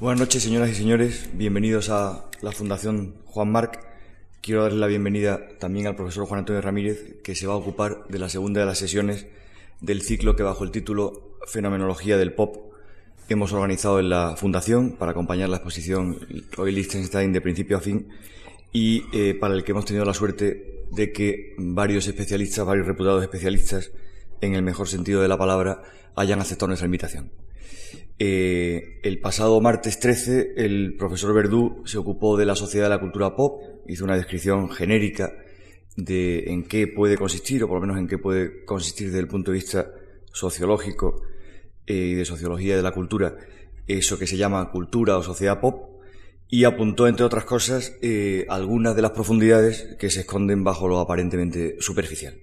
Buenas noches, señoras y señores. Bienvenidos a la Fundación Juan Marc. Quiero darle la bienvenida también al profesor Juan Antonio Ramírez, que se va a ocupar de la segunda de las sesiones del ciclo que bajo el título Fenomenología del Pop hemos organizado en la Fundación para acompañar la exposición Roy Lichtenstein de principio a fin y eh, para el que hemos tenido la suerte de que varios especialistas, varios reputados especialistas, en el mejor sentido de la palabra, hayan aceptado nuestra invitación. Eh, el pasado martes 13, el profesor Verdú se ocupó de la sociedad de la cultura pop, hizo una descripción genérica de en qué puede consistir, o por lo menos en qué puede consistir desde el punto de vista sociológico eh, y de sociología de la cultura, eso que se llama cultura o sociedad pop, y apuntó, entre otras cosas, eh, algunas de las profundidades que se esconden bajo lo aparentemente superficial.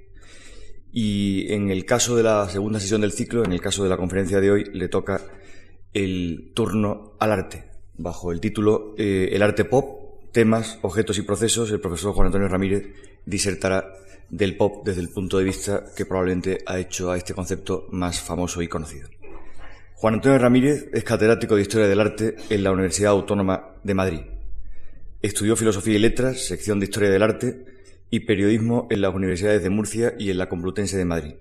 Y en el caso de la segunda sesión del ciclo, en el caso de la conferencia de hoy, le toca el turno al arte, bajo el título eh, El arte pop, temas, objetos y procesos. El profesor Juan Antonio Ramírez disertará del pop desde el punto de vista que probablemente ha hecho a este concepto más famoso y conocido. Juan Antonio Ramírez es catedrático de Historia del Arte en la Universidad Autónoma de Madrid. Estudió Filosofía y Letras, sección de Historia del Arte y Periodismo en las Universidades de Murcia y en la Complutense de Madrid.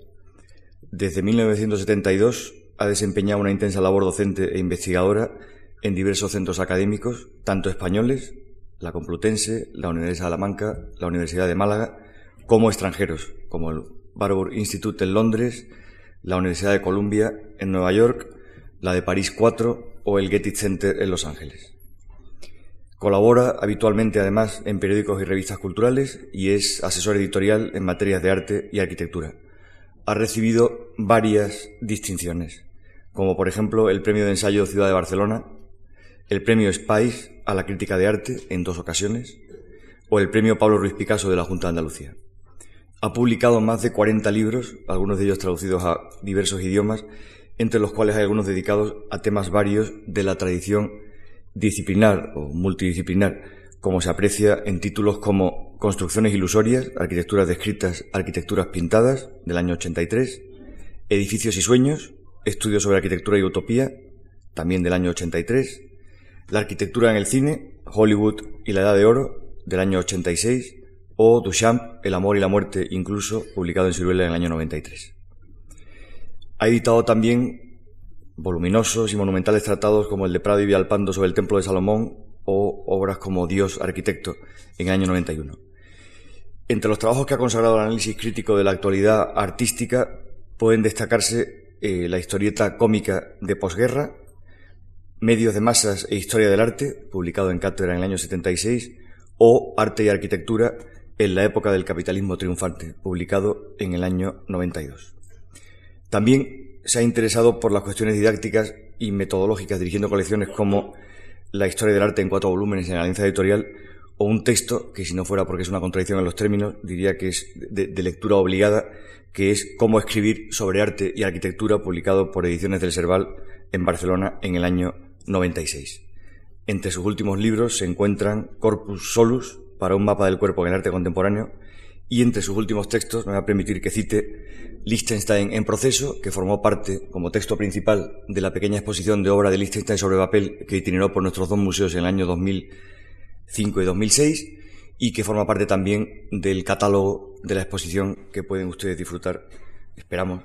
Desde 1972 ha desempeñado una intensa labor docente e investigadora en diversos centros académicos, tanto españoles, la Complutense, la Universidad de Salamanca, la Universidad de Málaga, como extranjeros, como el Barbour Institute en Londres, la Universidad de Columbia en Nueva York, la de París 4 o el Getty Center en Los Ángeles. Colabora habitualmente además en periódicos y revistas culturales y es asesor editorial en materias de arte y arquitectura. Ha recibido varias distinciones como por ejemplo el Premio de Ensayo Ciudad de Barcelona, el Premio Spice a la Crítica de Arte en dos ocasiones, o el Premio Pablo Ruiz Picasso de la Junta de Andalucía. Ha publicado más de 40 libros, algunos de ellos traducidos a diversos idiomas, entre los cuales hay algunos dedicados a temas varios de la tradición disciplinar o multidisciplinar, como se aprecia en títulos como Construcciones ilusorias, Arquitecturas descritas, Arquitecturas pintadas, del año 83, Edificios y sueños, Estudios sobre arquitectura y utopía, también del año 83, La arquitectura en el cine, Hollywood y la Edad de Oro, del año 86, o Duchamp, El amor y la muerte, incluso, publicado en Ciruela en el año 93. Ha editado también voluminosos y monumentales tratados como el de Prado y Vialpando sobre el Templo de Salomón o obras como Dios Arquitecto en el año 91. Entre los trabajos que ha consagrado el análisis crítico de la actualidad artística pueden destacarse eh, la historieta cómica de posguerra, Medios de masas e historia del arte, publicado en Cátedra en el año 76, o Arte y arquitectura en la época del capitalismo triunfante, publicado en el año 92. También se ha interesado por las cuestiones didácticas y metodológicas, dirigiendo colecciones como La historia del arte en cuatro volúmenes en la Alianza Editorial, o un texto que, si no fuera porque es una contradicción en los términos, diría que es de lectura obligada, que es Cómo escribir sobre arte y arquitectura, publicado por Ediciones del Serval en Barcelona en el año 96. Entre sus últimos libros se encuentran Corpus Solus, para un mapa del cuerpo en el arte contemporáneo, y entre sus últimos textos me va a permitir que cite Liechtenstein en proceso, que formó parte como texto principal de la pequeña exposición de obra de Liechtenstein sobre papel que itineró por nuestros dos museos en el año 2005 y 2006, y que forma parte también del catálogo de la exposición que pueden ustedes disfrutar, esperamos,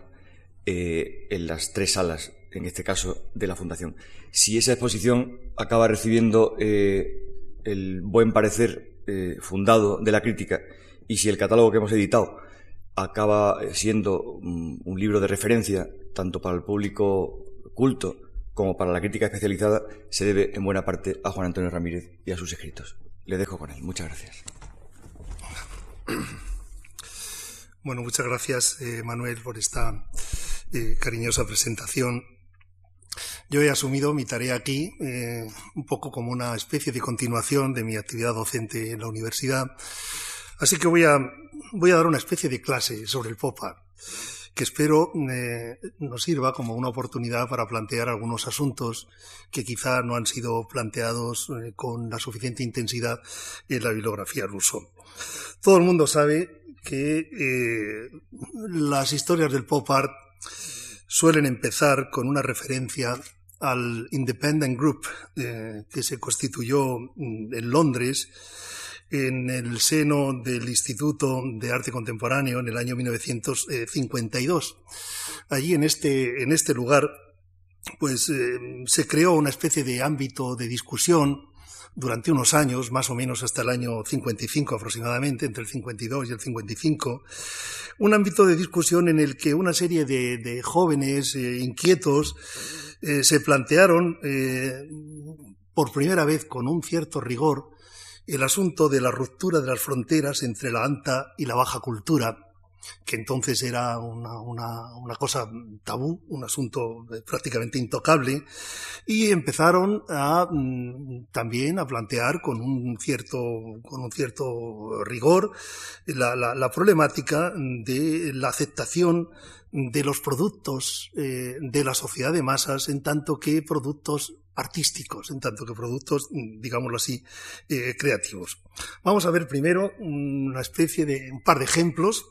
eh, en las tres salas, en este caso, de la Fundación. Si esa exposición acaba recibiendo eh, el buen parecer eh, fundado de la crítica y si el catálogo que hemos editado acaba siendo un, un libro de referencia tanto para el público culto como para la crítica especializada, se debe en buena parte a Juan Antonio Ramírez y a sus escritos. Le dejo con él. Muchas gracias. Bueno, muchas gracias, eh, Manuel, por esta eh, cariñosa presentación. Yo he asumido mi tarea aquí eh, un poco como una especie de continuación de mi actividad docente en la universidad. Así que voy a, voy a dar una especie de clase sobre el pop art que espero eh, nos sirva como una oportunidad para plantear algunos asuntos que quizá no han sido planteados eh, con la suficiente intensidad en la bibliografía ruso. Todo el mundo sabe que eh, las historias del pop art suelen empezar con una referencia al Independent Group que se constituyó mm, en Londres en el seno del Instituto de Arte Contemporáneo en el año 1952. Allí en este, en este lugar pues se creó una especie de ámbito de discusión durante unos años, más o menos hasta el año 55 aproximadamente, entre el 52 y el 55, un ámbito de discusión en el que una serie de, jóvenes eh, inquietos eh, se plantearon eh, por primera vez con un cierto rigor el asunto de la ruptura de las fronteras entre la alta y la baja cultura, que entonces era una, una, cosa tabú, un asunto prácticamente intocable, y empezaron a, mm, también a plantear con un cierto, con un cierto rigor la, la, problemática de la aceptación de los productos eh, de la sociedad de masas en tanto que productos artísticos, en tanto que productos, mm, digámoslo así, eh, creativos. Vamos a ver primero una especie de un par de ejemplos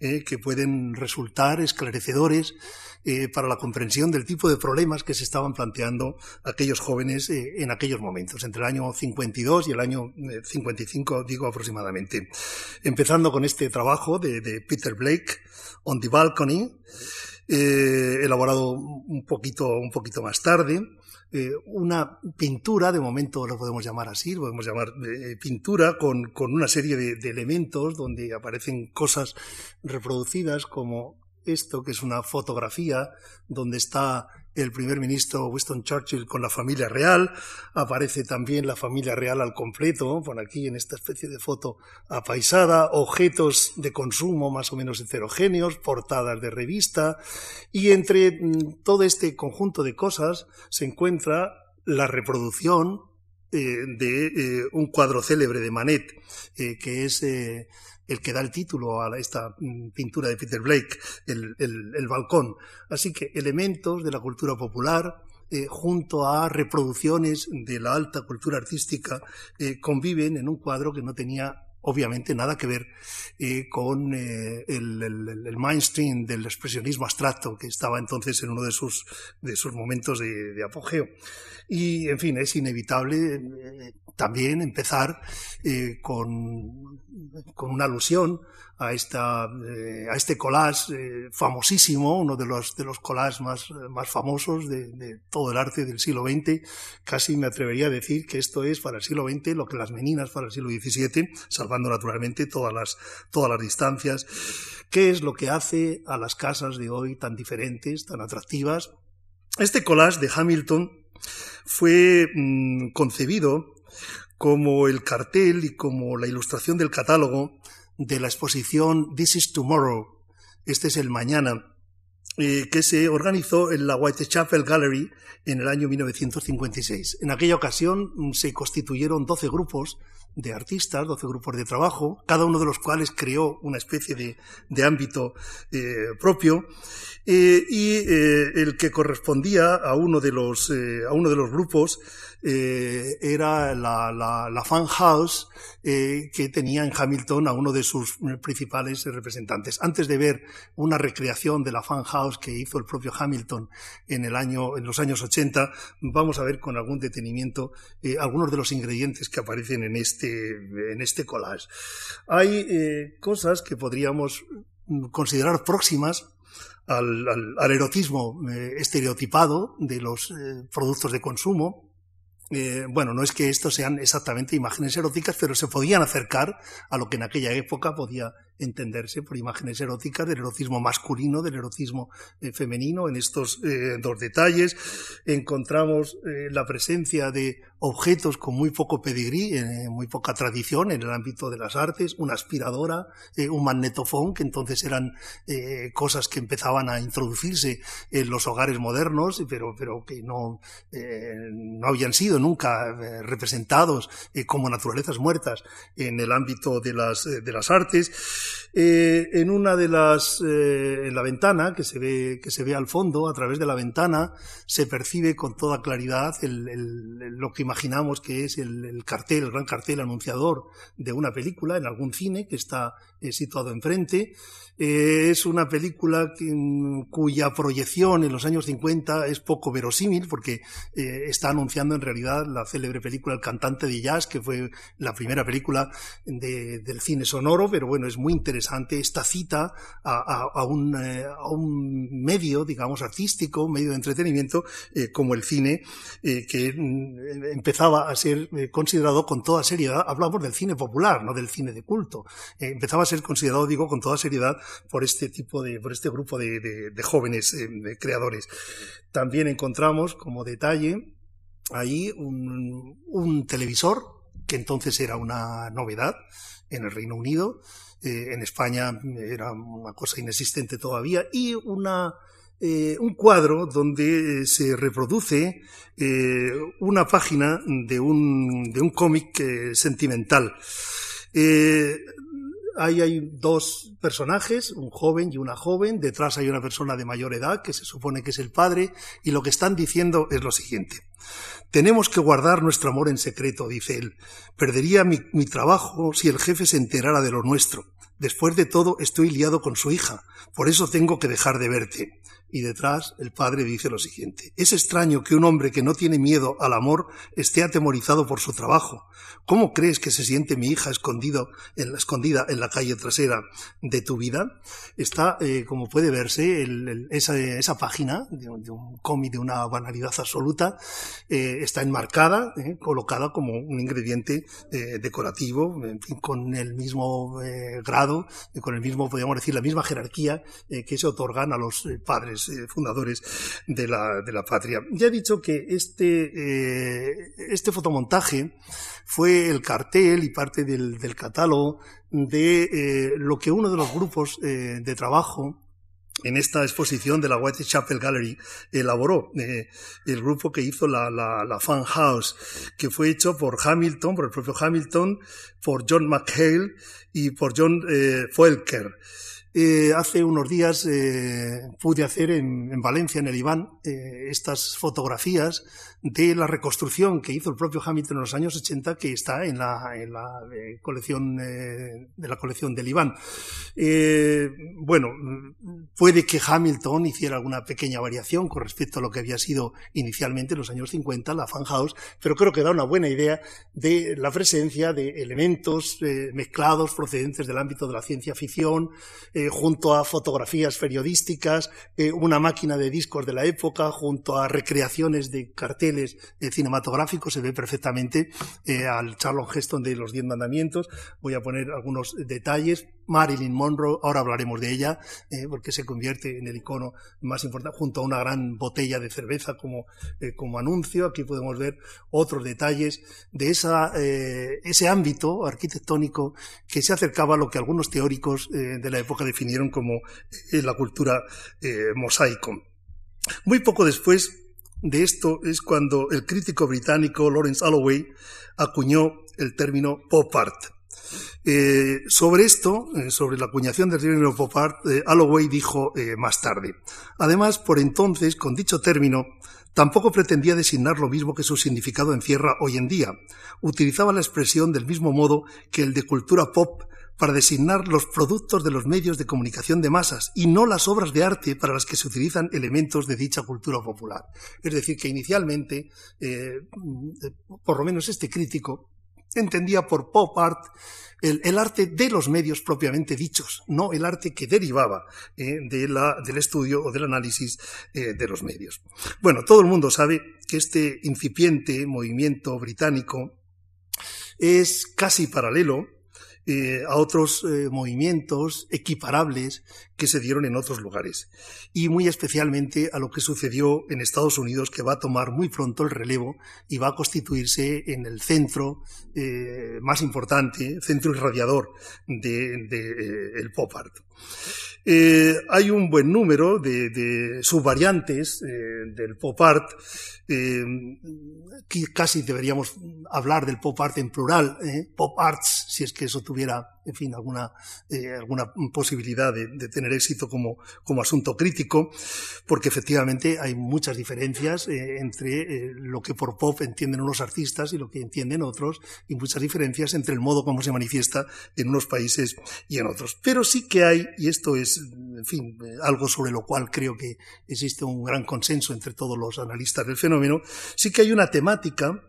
eh, que pueden resultar esclarecedores eh, para la comprensión del tipo de problemas que se estaban planteando aquellos jóvenes eh, en aquellos momentos, entre el año 52 y el año 55, digo aproximadamente. Empezando con este trabajo de, de Peter Blake, On the Balcony, elaborado un poquito, un poquito más tarde, eh, una pintura, de momento lo podemos llamar así, lo podemos llamar eh, pintura, con, con, una serie de elementos donde aparecen cosas reproducidas como esto, que es una fotografía donde está el primer ministro Winston Churchill con la familia real, aparece también la familia real al completo, por aquí en esta especie de foto apaisada, objetos de consumo más o menos heterogéneos, portadas de revista, y entre mm, todo este conjunto de cosas se encuentra la reproducción eh, de eh, un cuadro célebre de Manet, eh, que es el que da el título a esta mm, pintura de Peter Blake, el, balcón. Así que elementos de la cultura popular, eh, junto a reproducciones de la alta cultura artística, eh, conviven en un cuadro que no tenía obviamente nada que ver eh, con el, mainstream del expresionismo abstracto que estaba entonces en uno de sus, de sus momentos de, apogeo. Y, en fin, es inevitable también empezar con con una alusión a, esta, eh, a este collage eh, famosísimo, uno de los, de los collages más, más famosos de, todo el arte del siglo XX. Casi me atrevería a decir que esto es para el siglo XX lo que las meninas para el siglo XVII, naturalmente todas las, todas las distancias. ¿Qué es lo que hace a las casas de hoy tan diferentes, tan atractivas? Este collage de Hamilton fue mm, concebido como el cartel y como la ilustración del catálogo de la exposición This is Tomorrow, este es el mañana, eh, que se organizó en la Whitechapel Gallery en el año 1956. En aquella ocasión mm, se constituyeron 12 grupos de artistas, 12 grupos de trabajo, cada uno de los cuales creó una especie de, ámbito eh, propio, eh, y el que correspondía a uno de los, a uno de los grupos eh, era la, la, fan house eh, que tenía en Hamilton a uno de sus principales representantes. Antes de ver una recreación de la fan house que hizo el propio Hamilton en, el año, en los años 80, vamos a ver con algún detenimiento eh, algunos de los ingredientes que aparecen en este, en este collage. Hay cosas que podríamos considerar próximas al, al, erotismo estereotipado de los productos de consumo, eh, bueno, no es que estos sean exactamente imágenes eróticas, pero se podían acercar a lo que en aquella época podía entenderse por imágenes eróticas del erotismo masculino, del erotismo eh, femenino. En estos eh, dos detalles encontramos la presencia de objetos con muy poco pedigrí, muy poca tradición en el ámbito de las artes, una aspiradora, un magnetofón, que entonces eran cosas que empezaban a introducirse en los hogares modernos, pero, pero que no, no habían sido nunca eh, representados eh, como naturalezas muertas en el ámbito de las, eh, de las artes. Eh, en una de las, eh, en la ventana que se ve, que se ve al fondo, a través de la ventana, se percibe con toda claridad lo que imaginamos que es el, cartel, el gran cartel anunciador de una película en algún cine que está eh, situado enfrente. Es una película cuya proyección en los años 50 es poco verosímil porque está anunciando en realidad la célebre película El cantante de jazz, que fue la primera película del cine sonoro, pero bueno, es muy interesante esta cita a, un, eh, a un, medio, digamos, artístico, medio de entretenimiento eh, como el cine, eh, que mm, empezaba a ser considerado con toda seriedad, hablamos del cine popular, no del cine de culto, empezaba a ser considerado, digo, con toda seriedad por este tipo de, por este grupo de, jóvenes creadores. También encontramos como detalle ahí un, televisor, que entonces era una novedad en el Reino Unido, eh, en España era una cosa inexistente todavía, y una, eh, un cuadro donde eh, se reproduce una página de un, de un cómic sentimental. Ahí hay dos personajes, un joven y una joven, detrás hay una persona de mayor edad que se supone que es el padre, y lo que están diciendo es lo siguiente. Tenemos que guardar nuestro amor en secreto, dice él. Perdería mi, trabajo si el jefe se enterara de lo nuestro. Después de todo, estoy liado con su hija. Por eso tengo que dejar de verte. Y detrás el padre dice lo siguiente. Es extraño que un hombre que no tiene miedo al amor esté atemorizado por su trabajo. ¿Cómo crees que se siente mi hija escondido en la, escondida en la calle trasera de tu vida? Está, eh, como puede verse, esa, página de, un cómic de una banalidad absoluta eh, está enmarcada, eh, colocada como un ingrediente decorativo, con el mismo grado, con el mismo, podríamos decir, la misma jerarquía que se otorgan a los padres eh, fundadores de la, de la, patria. Ya he dicho que este, eh, este fotomontaje fue el cartel y parte del, catálogo de eh, lo que uno de los grupos de trabajo en esta exposición de la Whitechapel Gallery elaboró el grupo que hizo la, la, Fan House, que fue hecho por Hamilton, por el propio Hamilton, por John McHale y por John Foelker. Eh, hace unos días eh, pude hacer en, Valencia, en el Iván, eh, estas fotografías de la reconstrucción que hizo el propio Hamilton en los años 80, que está en la, la colección de la colección del Iván. bueno, puede que Hamilton hiciera alguna pequeña variación con respecto a lo que había sido inicialmente en los años 50 la Fan House, pero creo que da una buena idea de la presencia de elementos mezclados procedentes del ámbito de la ciencia ficción, eh, junto a fotografías periodísticas, eh, una máquina de discos de la época, junto a recreaciones de carteles eh, cinematográficos, se ve perfectamente al Charlton Heston de los Diez Mandamientos. Voy a poner algunos detalles. Marilyn Monroe, ahora hablaremos de ella, porque se convierte en el icono más importante, junto a una gran botella de cerveza como, como anuncio. Aquí podemos ver otros detalles de esa, ese ámbito arquitectónico que se acercaba a lo que algunos teóricos de la época definieron como eh, la cultura eh, mosaico. Muy poco después de esto es cuando el crítico británico Lawrence Alloway acuñó el término pop art. Eh, sobre esto, sobre la acuñación del término pop art, Alloway dijo más tarde. Además, por entonces, con dicho término, tampoco pretendía designar lo mismo que su significado encierra hoy en día. Utilizaba la expresión del mismo modo que el de cultura pop para designar los productos de los medios de comunicación de masas y no las obras de arte para las que se utilizan elementos de dicha cultura popular. Es decir, que inicialmente, eh, por lo menos este crítico, entendía por pop art el, arte de los medios propiamente dichos, no el arte que derivaba eh, de la, del estudio o del análisis eh, de los medios. Bueno, todo el mundo sabe que este incipiente movimiento británico es casi paralelo eh, a otros eh, movimientos equiparables que se dieron en otros lugares. Y muy especialmente a lo que sucedió en Estados Unidos, que va a tomar muy pronto el relevo y va a constituirse en el centro eh, más importante, centro irradiador del de, pop art. Hay un buen número de, subvariantes del pop art. que casi deberíamos hablar del pop art en plural, ¿eh? pop arts, si es que eso tuviera, en fin, alguna, eh, alguna posibilidad de, tener éxito como, como asunto crítico, porque efectivamente hay muchas diferencias eh, entre eh, lo que por pop entienden unos artistas y lo que entienden otros, y muchas diferencias entre el modo como se manifiesta en unos países y en otros. Pero sí que hay, y esto es, en fin, algo sobre lo cual creo que existe un gran consenso entre todos los analistas del fenómeno, sí que hay una temática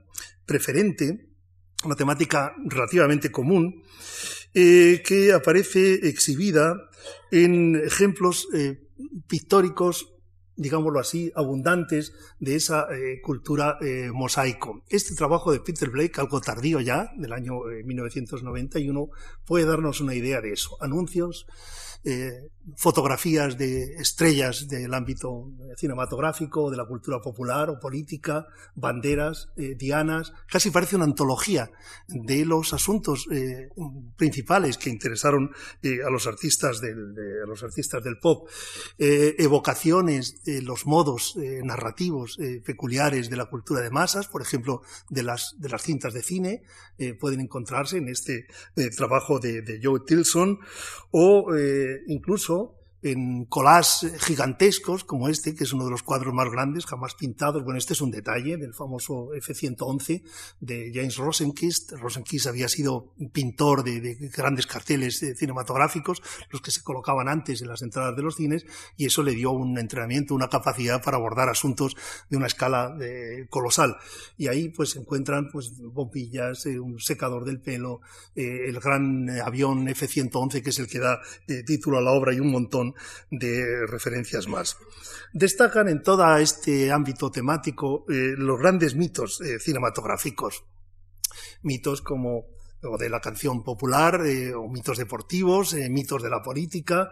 preferente, una temática relativamente común, eh, que aparece exhibida en ejemplos eh, pictóricos digámoslo así, abundantes de esa eh, cultura mosaico. Este trabajo de Peter Blake, algo tardío ya, del año 1991, eh, puede darnos una idea de eso. Anuncios, eh, fotografías de estrellas del ámbito cinematográfico, de la cultura popular o política, banderas, eh, dianas, casi parece una antología de los asuntos eh, principales que interesaron eh, a los artistas del, de, a los artistas del pop, eh, evocaciones de los modos eh, narrativos peculiares de la cultura de masas, por ejemplo, de las, de las cintas de cine, pueden encontrarse en este trabajo de, de Joe Tilson, o incluso en collages gigantescos como este, que es uno de los cuadros más grandes jamás pintados. Bueno, este es un detalle del famoso F-111 de James Rosenquist. Rosenquist había sido pintor de, de grandes carteles cinematográficos, los que se colocaban antes en las entradas de los cines, y eso le dio un entrenamiento, una capacidad para abordar asuntos de una escala eh, colosal. Y ahí pues se encuentran pues bombillas, eh, un secador del pelo, eh, el gran avión F-111 que es el que da eh, título a la obra y un montón de referencias más. Destacan en todo este ámbito temático eh, los grandes mitos eh, cinematográficos. Mitos como o de la canción popular, eh, o mitos deportivos, mitos de la política.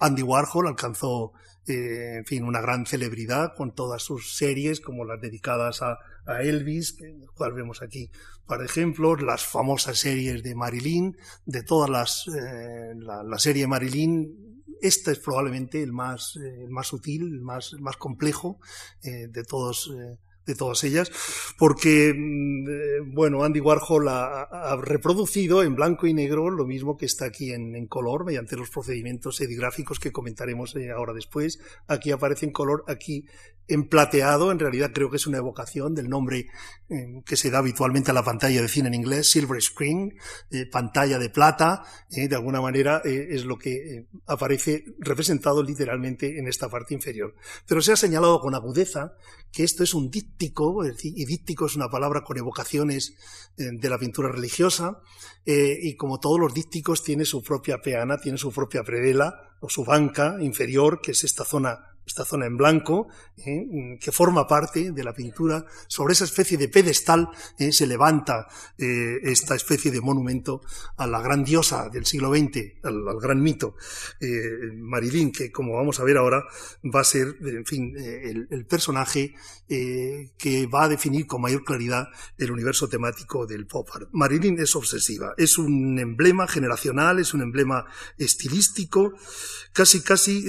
Andy Warhol alcanzó, en fin, una gran celebridad con todas sus series, como las dedicadas a, Elvis, que, cual vemos aquí, por ejemplo, las famosas series de Marilyn, de todas las, la, la serie Marilyn este es probablemente el más, eh, el más sutil, el más, el más complejo eh, de todos. Eh, de todas ellas, porque, mm, bueno, Andy Warhol ha, reproducido en blanco y negro lo mismo que está aquí en, color, mediante los procedimientos edigráficos que comentaremos ahora después. Aquí aparece en color, aquí en plateado, en realidad creo que es una evocación del nombre eh, que se da habitualmente a la pantalla de cine en inglés, silver screen, eh, pantalla de plata, eh, de alguna manera es lo que aparece representado literalmente en esta parte inferior. Pero se ha señalado con agudeza que esto es un y díptico es una palabra con evocaciones de la pintura religiosa, y como todos los dípticos tiene su propia peana, tiene su propia predela, o su banca inferior, que es esta zona esta zona en blanco, eh, que forma parte de la pintura. Sobre esa especie de pedestal eh, se levanta eh, esta especie de monumento a la gran diosa del siglo XX, al, gran mito, Marilyn, que como vamos a ver ahora va a ser, en fin, el, el personaje que va a definir con mayor claridad el universo temático del pop art. Marilyn es obsesiva, es un emblema generacional, es un emblema estilístico, casi, casi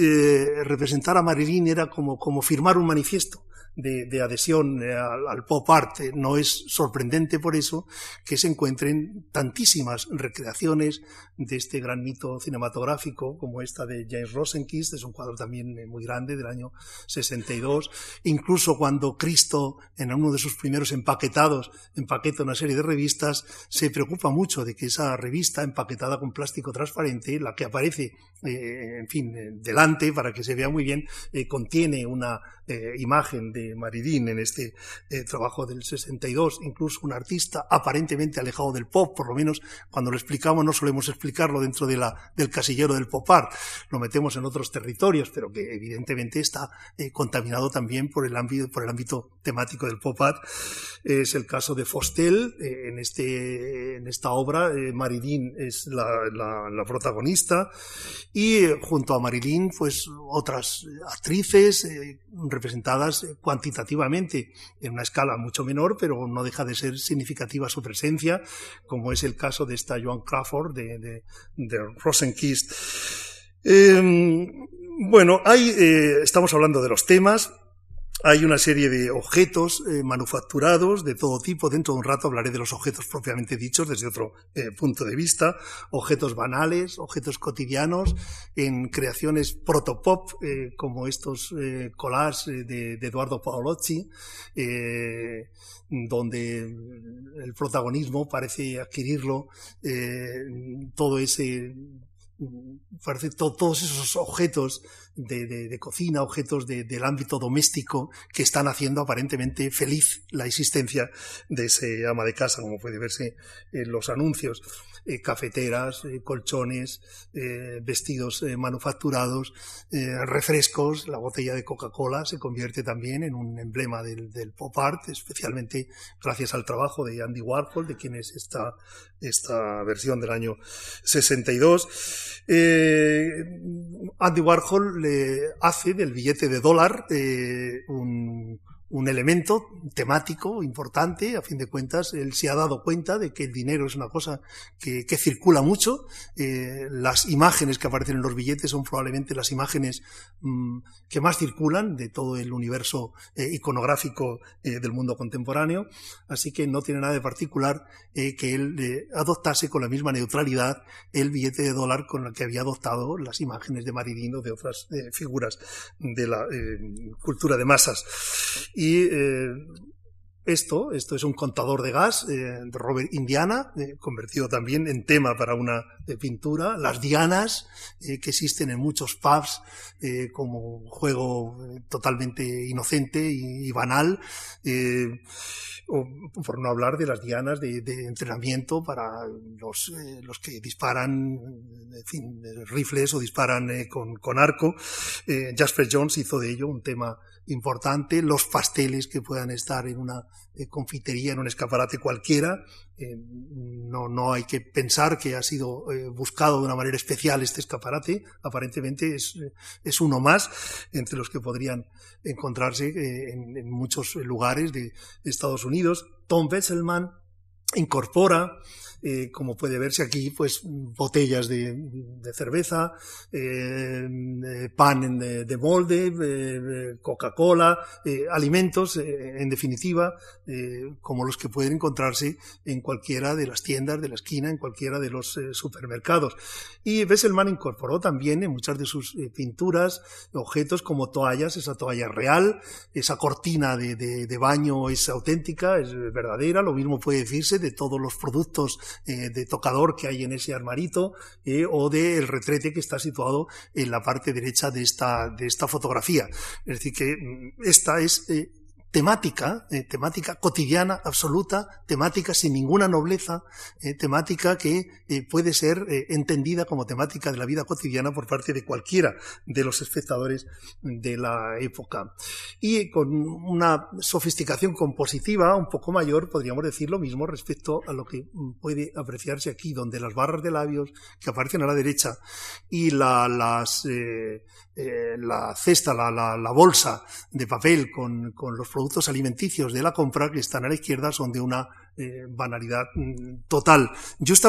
representar a Marilyn Era como, como firmar un manifiesto de, adhesión eh, al, pop art. No es sorprendente por eso que se encuentren tantísimas recreaciones de este gran mito cinematográfico como esta de James Rosenquist, es un cuadro también eh, muy grande del año 62. Incluso cuando Cristo, en uno de sus primeros empaquetados, empaqueta una serie de revistas, se preocupa mucho de que esa revista empaquetada con plástico transparente, la que aparece, eh, en fin, eh, delante para que se vea muy bien, eh, contiene una eh, imagen de Marilyn en este eh, trabajo del 62, incluso un artista aparentemente alejado del pop, por lo menos cuando lo explicamos no solemos explicarlo dentro de la, del casillero del pop art, lo metemos en otros territorios, pero que evidentemente está eh, contaminado también por el ámbito, por el ámbito temático del pop art. Es el caso de Fostel, eh, en, este, en esta obra eh, Marilyn es la, la, la protagonista y junto a Marilyn pues otras actrices representadas cuantitativamente en una escala mucho menor, pero no deja de ser significativa su presencia, como es el caso de esta Joan Crawford de, de, Rosenquist. Eh, bueno, hay, eh, estamos hablando de los temas, hay una serie de objetos eh, manufacturados de todo tipo. Dentro de un rato hablaré de los objetos propiamente dichos desde otro eh, punto de vista. Objetos banales, objetos cotidianos, en creaciones protopop, eh, como estos collages de, de, Eduardo Paolozzi, donde el protagonismo parece adquirirlo todo ese parece todos esos objetos de, cocina, objetos del ámbito doméstico que están haciendo aparentemente feliz la existencia de ese ama de casa, como puede verse en los anuncios. Eh, cafeteras, eh, colchones, eh, vestidos manufacturados, refrescos, la botella de Coca-Cola se convierte también en un emblema del, pop art, especialmente gracias al trabajo de Andy Warhol, de quien es esta, esta versión del año 62. Andy Warhol le hace del billete de dólar un un elemento temático importante. A fin de cuentas, él se ha dado cuenta de que el dinero es una cosa que, circula mucho. Eh, las imágenes que aparecen en los billetes son probablemente las imágenes mm, que más circulan de todo el universo eh, iconográfico eh, del mundo contemporáneo. Así que no tiene nada de particular que él adoptase con la misma neutralidad el billete de dólar con el que había adoptado las imágenes de Maridino de otras figuras de la cultura de masas. Eh, esto, esto es un contador de gas eh, de Robert Indiana, eh, convertido también en tema para una pintura. Las dianas que existen en muchos pubs como juego totalmente inocente y, banal. Por no hablar de las dianas de, entrenamiento para los, los, que disparan rifles o disparan con, con, arco. Jasper Jones hizo de ello un tema importante, los pasteles que puedan estar en una eh, confitería, en un escaparate cualquiera. Eh, no, no hay que pensar que ha sido eh, buscado de una manera especial este escaparate, aparentemente es, es uno más entre los que podrían encontrarse en, muchos lugares de Estados Unidos. Tom Wesselman incorpora eh, como puede verse aquí, pues botellas de, cerveza, eh, eh, pan de, molde, Coca-Cola, alimentos, en definitiva, como los que pueden encontrarse en cualquiera de las tiendas de la esquina, en cualquiera de los supermercados. Y Besselman incorporó también en muchas de sus pinturas objetos como toallas, esa toalla real, esa cortina de, de baño es auténtica, es verdadera, lo mismo puede decirse de todos los productos eh, de tocador que hay en ese armarito eh, o del retrete que está situado en la parte derecha de esta, de esta fotografía. Es decir, que mm, esta es eh, temática, eh, temática cotidiana, absoluta, temática sin ninguna nobleza, eh, temática que eh, puede ser entendida como temática de la vida cotidiana por parte de cualquiera de los espectadores de la época. Y con una sofisticación compositiva un poco mayor, podríamos decir lo mismo respecto a lo que puede apreciarse aquí, donde las barras de labios que aparecen a la derecha y la, las, la cesta, la, la, bolsa de papel con, con los productos alimenticios de la compra que están a la izquierda son de una eh, banalidad mm, total.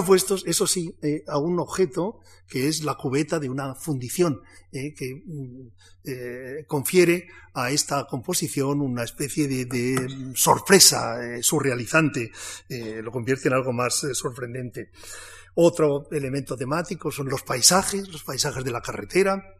puestos, eso sí, eh, a un objeto que es la cubeta de una fundición, eh, que mm, confiere a esta composición una especie de, sorpresa surrealizante, lo convierte en algo más sorprendente. Otro elemento temático son los paisajes, los paisajes de la carretera,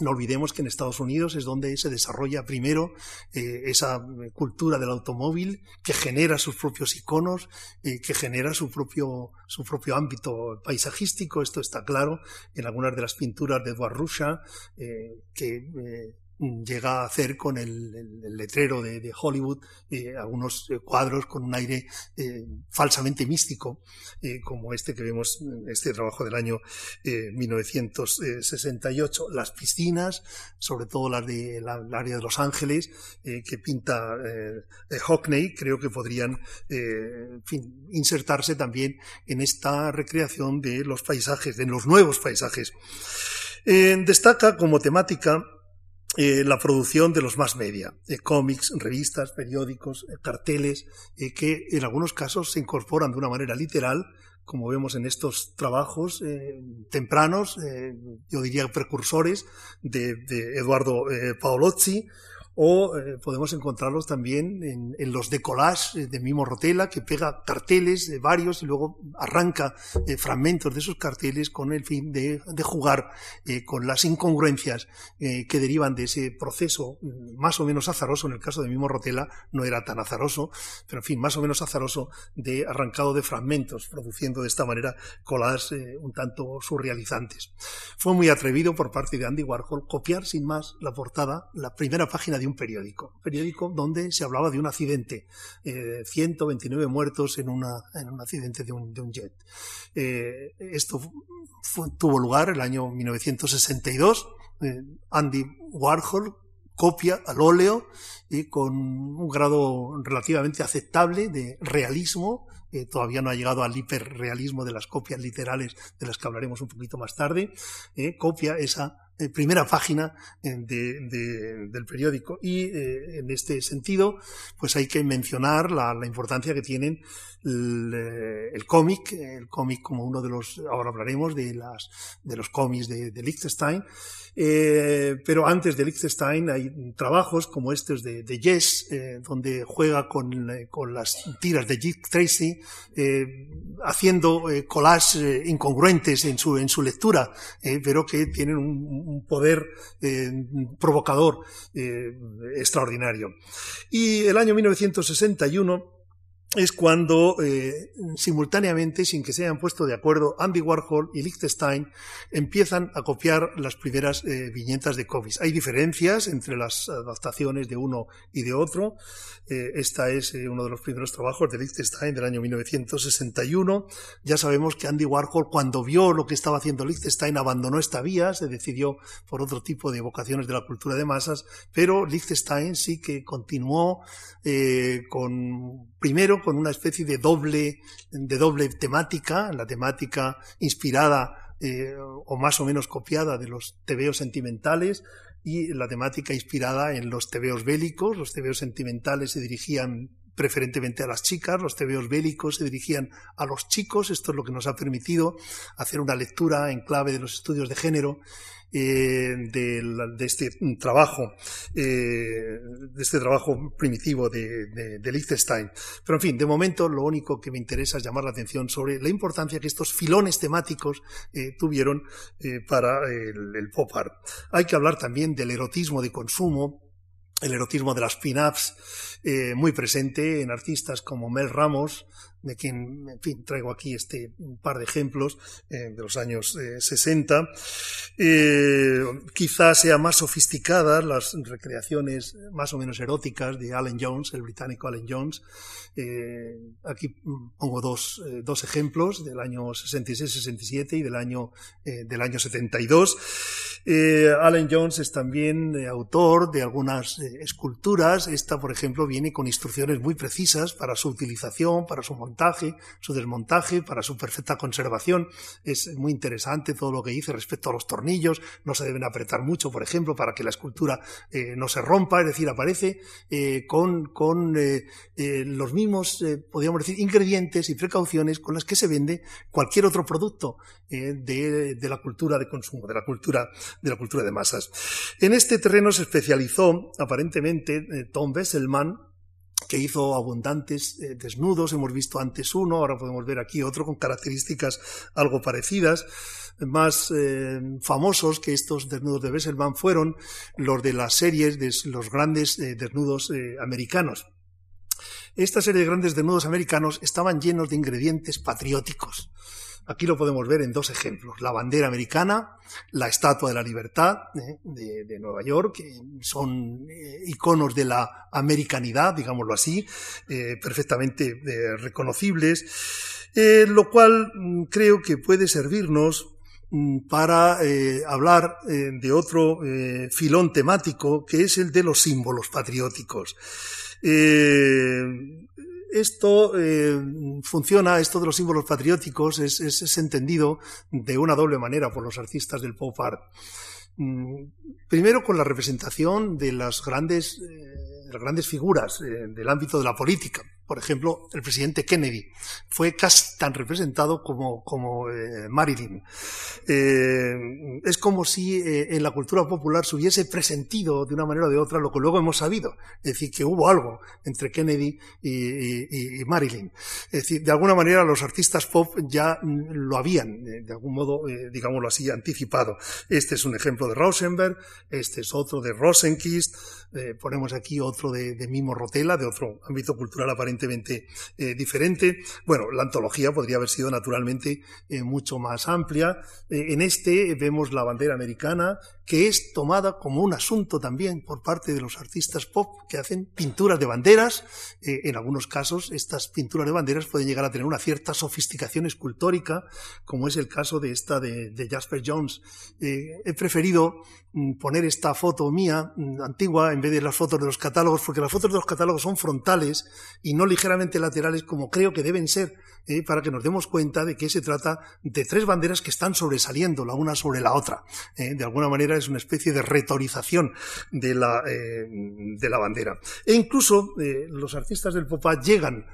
no olvidemos que en Estados Unidos es donde se desarrolla primero eh, esa cultura del automóvil que genera sus propios iconos, eh, que genera su propio, su propio ámbito paisajístico. Esto está claro en algunas de las pinturas de Edward Ruscha, eh, que llega a hacer con el, letrero de, Hollywood eh, algunos eh, cuadros con un aire eh, falsamente místico, como este que vemos, este trabajo del año 1968. Las piscinas, sobre todo las del de área de Los Ángeles, que pinta Hockney, creo que podrían insertarse también en esta recreación de los paisajes, de los nuevos paisajes. destaca como temática eh, la producción de los más media, eh, cómics, revistas, periódicos, eh, carteles, que en algunos casos se incorporan de una manera literal, como vemos en estos trabajos tempranos, yo diría precursores de, de Eduardo Paolozzi, o eh, podemos encontrarlos también en, los decollages de Mimo Rotela, que pega carteles de varios y luego arranca eh, fragmentos de esos carteles con el fin de, jugar eh, con las incongruencias que derivan de ese proceso mm, más o menos azaroso, en el caso de Mimo Rotela no era tan azaroso, pero en fin, más o menos azaroso de arrancado de fragmentos, produciendo de esta manera collages un tanto surrealizantes. Fue muy atrevido por parte de Andy Warhol copiar sin más la portada, la primera página de un periódico, un periódico donde se hablaba de un accidente, 129 eh, muertos en, una, un accidente de un, de un jet. Eh, esto tuvo lugar el año 1962. Eh, Andy Warhol copia al óleo y con un grado relativamente aceptable de realismo. todavía no ha llegado al hiperrealismo de las copias literales de las que hablaremos un poquito más tarde. copia esa eh, primera página eh, del periódico. Y eh, en este sentido, pues hay que mencionar la, importancia que tienen el, cómic, el cómic como uno de los, ahora hablaremos de, las, de los cómics de, de Liechtenstein, pero antes de Liechtenstein hay trabajos como estos de, de Jess, donde juega con, con, las tiras de Dick Tracy, haciendo collages incongruentes en su, en su lectura, pero que tienen un, un poder eh, provocador eh, extraordinario. Y el año 1961 es cuando eh, simultáneamente, sin que se hayan puesto de acuerdo, Andy Warhol y Liechtenstein empiezan a copiar las primeras eh, viñetas de cómics. Hay diferencias entre las adaptaciones de uno y de otro. Eh, esta es uno de los primeros trabajos de Liechtenstein del año 1961. Ya sabemos que Andy Warhol, cuando vio lo que estaba haciendo Liechtenstein, abandonó esta vía, se decidió por otro tipo de vocaciones de la cultura de masas, pero Liechtenstein sí que continuó con primero con una especie de doble, de doble temática, la temática inspirada eh, o más o menos copiada de los tebeos sentimentales y la temática inspirada en los tebeos bélicos. Los tebeos sentimentales se dirigían preferentemente a las chicas, los tebeos bélicos se dirigían a los chicos, esto es lo que nos ha permitido hacer una lectura en clave de los estudios de género eh, de, este trabajo, eh, de este trabajo primitivo de, de, Liechtenstein. Pero en fin, de momento lo único que me interesa es llamar la atención sobre la importancia que estos filones temáticos eh, tuvieron para el, el pop art. Hay que hablar también del erotismo de consumo, el erotismo de las pin-ups, muy presente en artistas como Mel Ramos, de quien, en fin, traigo aquí este par de ejemplos eh, de los años 60. Eh, eh, quizás sea más sofisticadas las recreaciones más o menos eróticas de Alan Jones, el británico Alan Jones. aquí pongo dos, dos, ejemplos del año 66-67 y del año, del año 72. Alan Jones es también autor de algunas esculturas. Esta, por ejemplo, viene con instrucciones muy precisas para su utilización, para su montaje su desmontaje, para su perfecta conservación. Es muy interesante todo lo que dice respecto a los tornillos. No se deben apretar mucho, por ejemplo, para que la escultura eh, no se rompa. Es decir, aparece eh, con, eh, los mismos, podríamos decir, ingredientes y precauciones con las que se vende cualquier otro producto de, de, la cultura de consumo, de la cultura, de la cultura de masas. En este terreno se especializó, aparentemente, Tom Wesselmann, que hizo abundantes eh, desnudos. Hemos visto antes uno, ahora podemos ver aquí otro con características algo parecidas. Más eh, famosos que estos desnudos de Besselman fueron los de las series de los grandes eh, desnudos americanos. Esta serie de grandes desnudos americanos estaban llenos de ingredientes patrióticos. Aquí lo podemos ver en dos ejemplos. La bandera americana, la Estatua de la Libertad ¿eh? de, Nueva York, que son eh, iconos de la americanidad, digámoslo así, eh, perfectamente reconocibles, lo cual mm, creo que puede servirnos mm, para hablar de otro filón temático que es el de los símbolos patrióticos. Esto eh, funciona, esto de los símbolos patrióticos es, entendido de una doble manera por los artistas del pop art. Mm, primero con la representación de las grandes, eh, las grandes figuras eh, del ámbito de la política. Por ejemplo, el presidente Kennedy fue casi tan representado como, como eh, Marilyn. Eh, es como si eh, en la cultura popular se hubiese presentido de una manera o de otra lo que luego hemos sabido. Es decir, que hubo algo entre Kennedy y, Marilyn. Es decir, de alguna manera los artistas pop ya mm, lo habían, de algún modo, digámoslo así, anticipado. Este es un ejemplo de Rosenberg, este es otro de Rosenkist, ponemos aquí otro de, Mimo Rotella, de otro ámbito cultural aparente eh, diferente. Bueno, la antología podría haber sido naturalmente eh, mucho más amplia. Eh, en este vemos la bandera americana, que es tomada como un asunto también por parte de los artistas pop que hacen pinturas de banderas. en algunos casos, estas pinturas de banderas pueden llegar a tener una cierta sofisticación escultórica, como es el caso de esta de, de Jasper Jones. he preferido mm, poner esta foto mía mm, antigua en vez de las fotos de los catálogos, porque las fotos de los catálogos son frontales y no ligeramente laterales como creo que deben ser, eh, para que nos demos cuenta de que se trata de tres banderas que están sobresaliendo la una sobre la otra. Eh, de alguna manera es una especie de retorización de la, eh, de la bandera. E incluso los artistas del pop llegan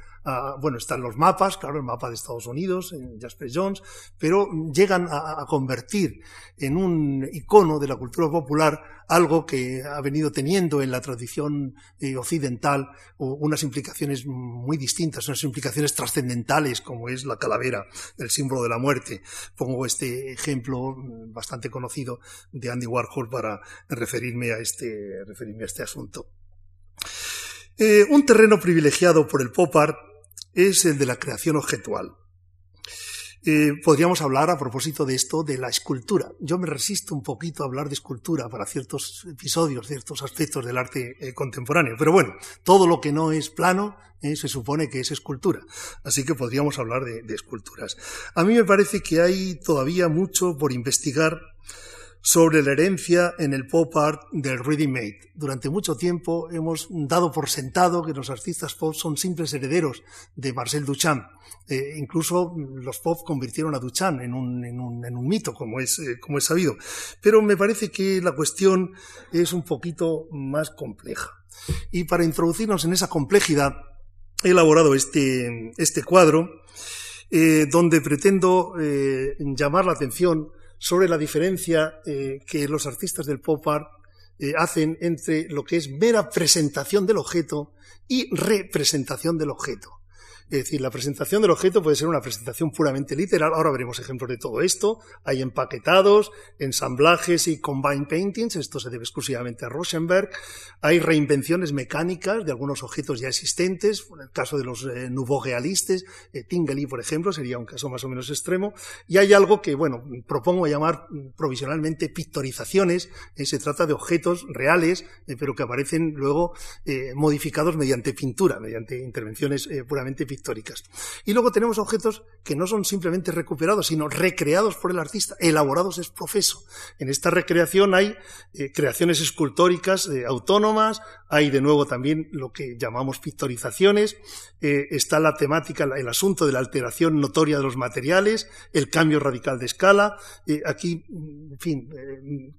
bueno, están los mapas, claro, el mapa de Estados Unidos, en Jasper Jones, pero llegan a, convertir en un icono de la cultura popular algo que ha venido teniendo en la tradición eh, occidental unas implicaciones muy distintas, unas implicaciones trascendentales, como es la calavera, el símbolo de la muerte. Pongo este ejemplo mm, bastante conocido de Andy Warhol para referirme a este, referirme a este asunto. Eh, un terreno privilegiado por el pop art es el de la creación objetual. Eh, podríamos hablar a propósito de esto de la escultura. Yo me resisto un poquito a hablar de escultura para ciertos episodios, ciertos aspectos del arte eh, contemporáneo, pero bueno, todo lo que no es plano eh, se supone que es escultura, así que podríamos hablar de, de esculturas. A mí me parece que hay todavía mucho por investigar sobre la herencia en el pop art del ready made. Durante mucho tiempo hemos dado por sentado que los artistas pop son simples herederos de Marcel Duchamp. Eh, incluso los pop convirtieron a Duchamp en un, en un, en un mito, como es, eh, como es sabido. Pero me parece que la cuestión es un poquito más compleja. Y para introducirnos en esa complejidad, he elaborado este, este cuadro eh, donde pretendo llamar la atención sobre la diferencia eh, que los artistas del pop art eh, hacen entre lo que es mera presentación del objeto y representación del objeto. Es decir, la presentación del objeto puede ser una presentación puramente literal. Ahora veremos ejemplos de todo esto. Hay empaquetados, ensamblajes y combined paintings. Esto se debe exclusivamente a Rosenberg. Hay reinvenciones mecánicas de algunos objetos ya existentes. En el caso de los eh, nouveau realistes, eh, Tingley, por ejemplo, sería un caso más o menos extremo. Y hay algo que, bueno, propongo llamar provisionalmente pictorizaciones. Eh, se trata de objetos reales, eh, pero que aparecen luego modificados mediante pintura, mediante intervenciones puramente pictóricas Y luego tenemos objetos que no son simplemente recuperados, sino recreados por el artista, elaborados es profeso. En esta recreación hay eh, creaciones escultóricas eh, autónomas, hay de nuevo también lo que llamamos pictorizaciones, eh, está la temática, el asunto de la alteración notoria de los materiales, el cambio radical de escala. aquí, en fin,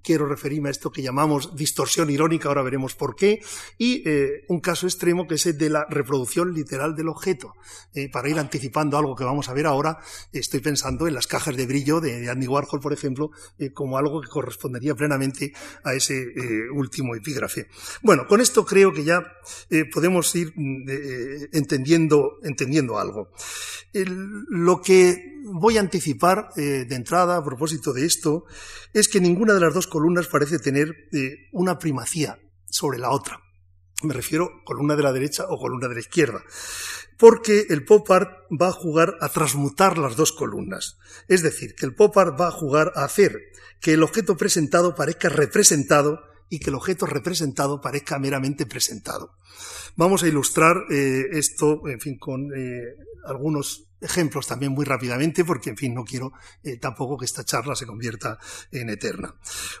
quiero referirme a esto que llamamos distorsión irónica, ahora veremos por qué, y un caso extremo que es el de la reproducción literal del objeto. Eh, para ir anticipando algo que vamos a ver ahora, estoy pensando en las cajas de brillo de, Andy Warhol, por ejemplo, eh, como algo que correspondería plenamente a ese eh, último epígrafe. Bueno, con esto creo que ya podemos ir mm, entendiendo, entendiendo algo. lo que voy a anticipar de entrada a propósito de esto es que ninguna de las dos columnas parece tener una primacía sobre la otra. Me refiero columna de la derecha o columna de la izquierda porque el pop art va a jugar a transmutar las dos columnas. Es decir, que el pop art va a jugar a hacer que el objeto presentado parezca representado y que el objeto representado parezca meramente presentado. Vamos a ilustrar eh, esto, en fin, con eh, algunos ejemplos también muy rápidamente, porque, en fin, no quiero eh, tampoco que esta charla se convierta en eterna.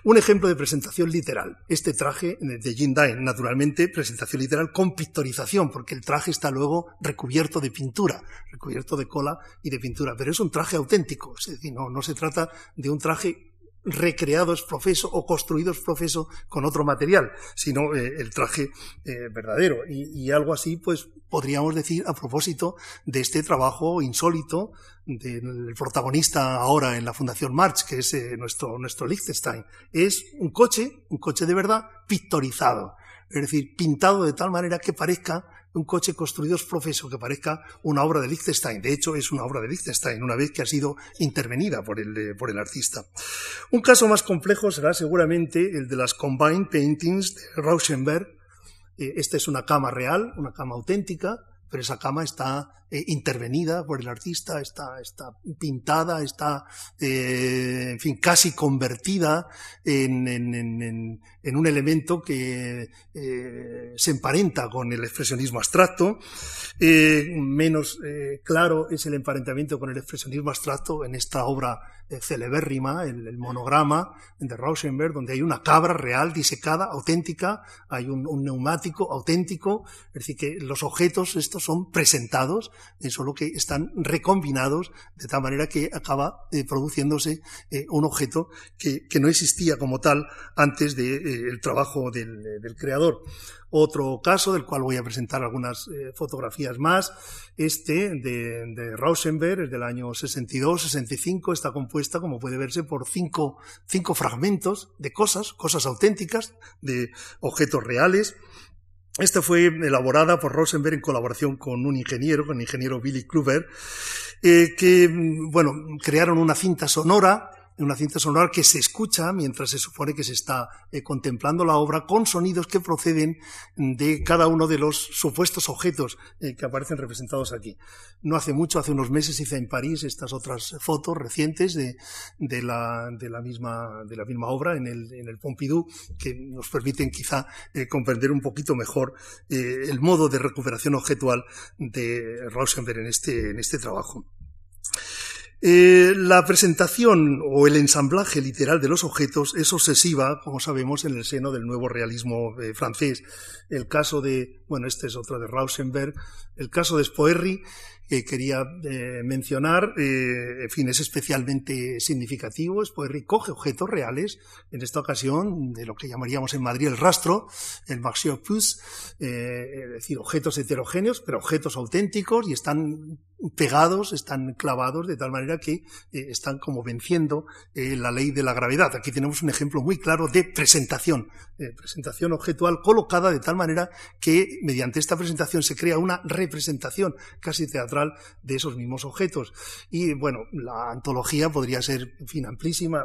Un ejemplo de presentación literal. Este traje de Jim Dine, naturalmente, presentación literal con pictorización, porque el traje está luego recubierto de pintura, recubierto de cola y de pintura, pero es un traje auténtico, es decir, no, no se trata de un traje recreados profeso o construidos profeso con otro material, sino eh, el traje eh, verdadero. Y, algo así, pues podríamos decir a propósito de este trabajo insólito del protagonista ahora en la Fundación March, que es eh, nuestro, nuestro Liechtenstein. Es un coche, un coche de verdad, pictorizado. Es decir, pintado de tal manera que parezca un coche construido es profeso que parezca una obra de Liechtenstein. De hecho, es una obra de Liechtenstein, una vez que ha sido intervenida por el, eh, por el artista. Un caso más complejo será seguramente el de las Combined Paintings de Rauschenberg. Eh, esta es una cama real, una cama auténtica, pero esa cama está eh, intervenida por el artista, está, pintada, está, eh, en fin, casi convertida en, en, un elemento que eh, se emparenta con el expresionismo abstracto. menos claro es el emparentamiento con el expresionismo abstracto en esta obra celebérrima, el, el, monograma de Rauschenberg, donde hay una cabra real, disecada, auténtica, hay un, un neumático auténtico, es decir, que los objetos estos son presentados solo que están recombinados de tal manera que acaba eh, produciéndose eh, un objeto que, no existía como tal antes del eh, trabajo del, creador. Otro caso, del cual voy a presentar algunas fotografías más, este de, de Rauschenberg, es del año 62-65, está compuesta, como puede verse, por cinco, cinco fragmentos de cosas, cosas auténticas, de objetos reales, esta fue elaborada por Rosenberg en colaboración con un ingeniero, con el ingeniero Billy Kluber, eh, que, mm, bueno, crearon una cinta sonora una cinta sonora que se escucha mientras se supone que se está eh, contemplando la obra con sonidos que proceden de cada uno de los supuestos objetos eh, que aparecen representados aquí. No hace mucho, hace unos meses hice en París estas otras fotos recientes de, la, misma, obra en el, Pompidou que nos permiten quizá eh, comprender un poquito mejor el modo de recuperación objetual de Rauschenberg en este, en este trabajo. Eh, la presentación o el ensamblaje literal de los objetos es obsesiva, como sabemos, en el seno del nuevo realismo eh, francés. El caso de, bueno, este es otro de Rauschenberg, el caso de Spoerri que quería eh, mencionar, en fin, es especialmente significativo, es pues recoge objetos reales, en esta ocasión de lo que llamaríamos en Madrid el rastro, el Plus, eh, es decir, objetos heterogéneos, pero objetos auténticos y están pegados, están clavados de tal manera que están como venciendo la ley de la gravedad. Aquí tenemos un ejemplo muy claro de presentación, presentación objetual colocada de tal manera que mediante esta presentación se crea una representación casi teatral de esos mismos objetos. Y bueno, la antología podría ser, en fin, amplísima.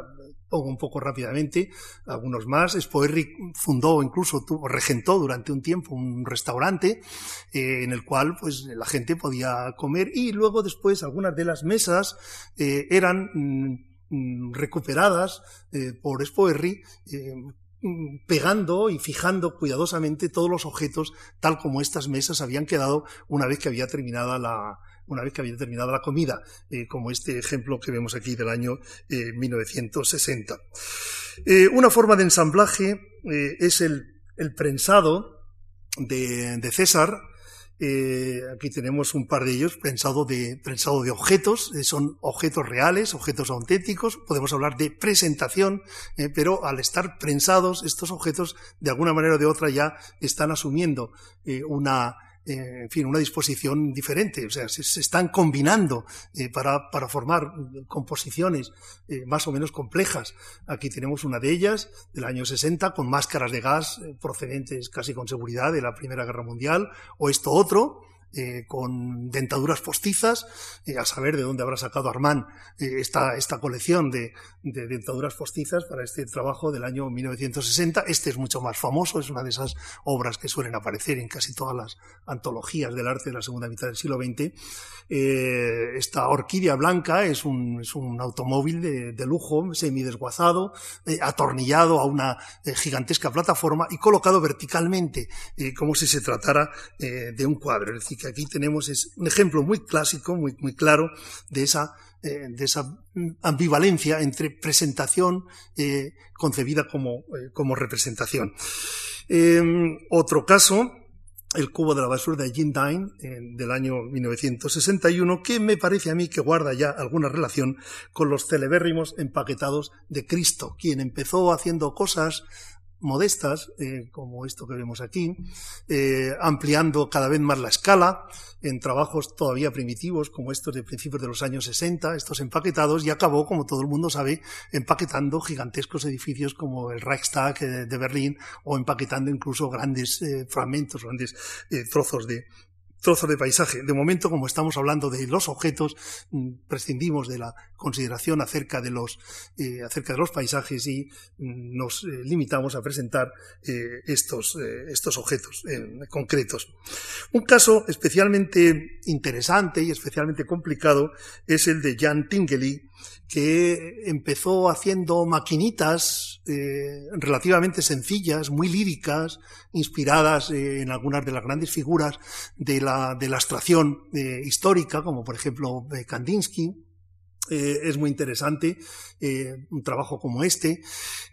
Pongo un poco rápidamente algunos más. Spoerri fundó, incluso tuvo, regentó durante un tiempo un restaurante eh, en el cual pues la gente podía comer y luego después algunas de las mesas eh, eran mm, recuperadas eh, por Spoerri mm, pegando y fijando cuidadosamente todos los objetos tal como estas mesas habían quedado una vez que había terminada la, una vez que había terminado la comida, eh, como este ejemplo que vemos aquí del año 1960. Eh, eh, una forma de ensamblaje es el, prensado de, César, aquí tenemos un par de ellos, prensado de, prensado de objetos, son objetos reales, objetos auténticos, podemos hablar de presentación, pero al estar prensados, estos objetos de alguna manera o de otra ya están asumiendo una, eh, en fin, una disposición diferente. O sea, se, están combinando eh, para, formar composiciones eh, más o menos complejas. Aquí tenemos una de ellas, del año 60, con máscaras de gas procedentes casi con seguridad de la Primera Guerra Mundial, o esto otro, eh, con dentaduras postizas, eh, a saber de dónde habrá sacado Armand eh, esta, esta, colección de, de, dentaduras postizas para este trabajo del año 1960. Este es mucho más famoso, es una de esas obras que suelen aparecer en casi todas las antologías del arte de la segunda mitad del siglo XX. esta orquídea blanca es un, es un automóvil de, de lujo, semidesguazado, atornillado a una gigantesca plataforma y colocado verticalmente, como si se tratara de un cuadro. Que aquí tenemos es un ejemplo muy clásico, muy, muy claro, de esa, eh, de esa ambivalencia entre presentación eh, concebida como, eh, como representación. Em, otro caso el cubo de la basura de Jean Dine del año 1961, que me parece a mí que guarda ya alguna relación con los celebérrimos empaquetados de Cristo, quien empezó haciendo cosas modestas, eh, como esto que vemos aquí, eh, ampliando cada vez más la escala en trabajos todavía primitivos como estos de principios de los años 60, estos empaquetados, y acabó, como todo el mundo sabe, empaquetando gigantescos edificios como el Reichstag eh, de Berlín o empaquetando incluso grandes fragmentos, grandes trozos de, trozos de paisaje. De momento, como estamos hablando de los objetos, mm, prescindimos de la consideración acerca de los, eh, acerca de los paisajes y mm, nos eh, limitamos a presentar eh, estos, estos objetos concretos. Un caso especialmente interesante y especialmente complicado es el de Jan Tingley, que empezó haciendo maquinitas relativamente sencillas, muy líricas, inspiradas en algunas de las grandes figuras de la, de la abstracción eh, histórica, como por ejemplo Kandinsky, eh, es muy interesante eh, un trabajo como este,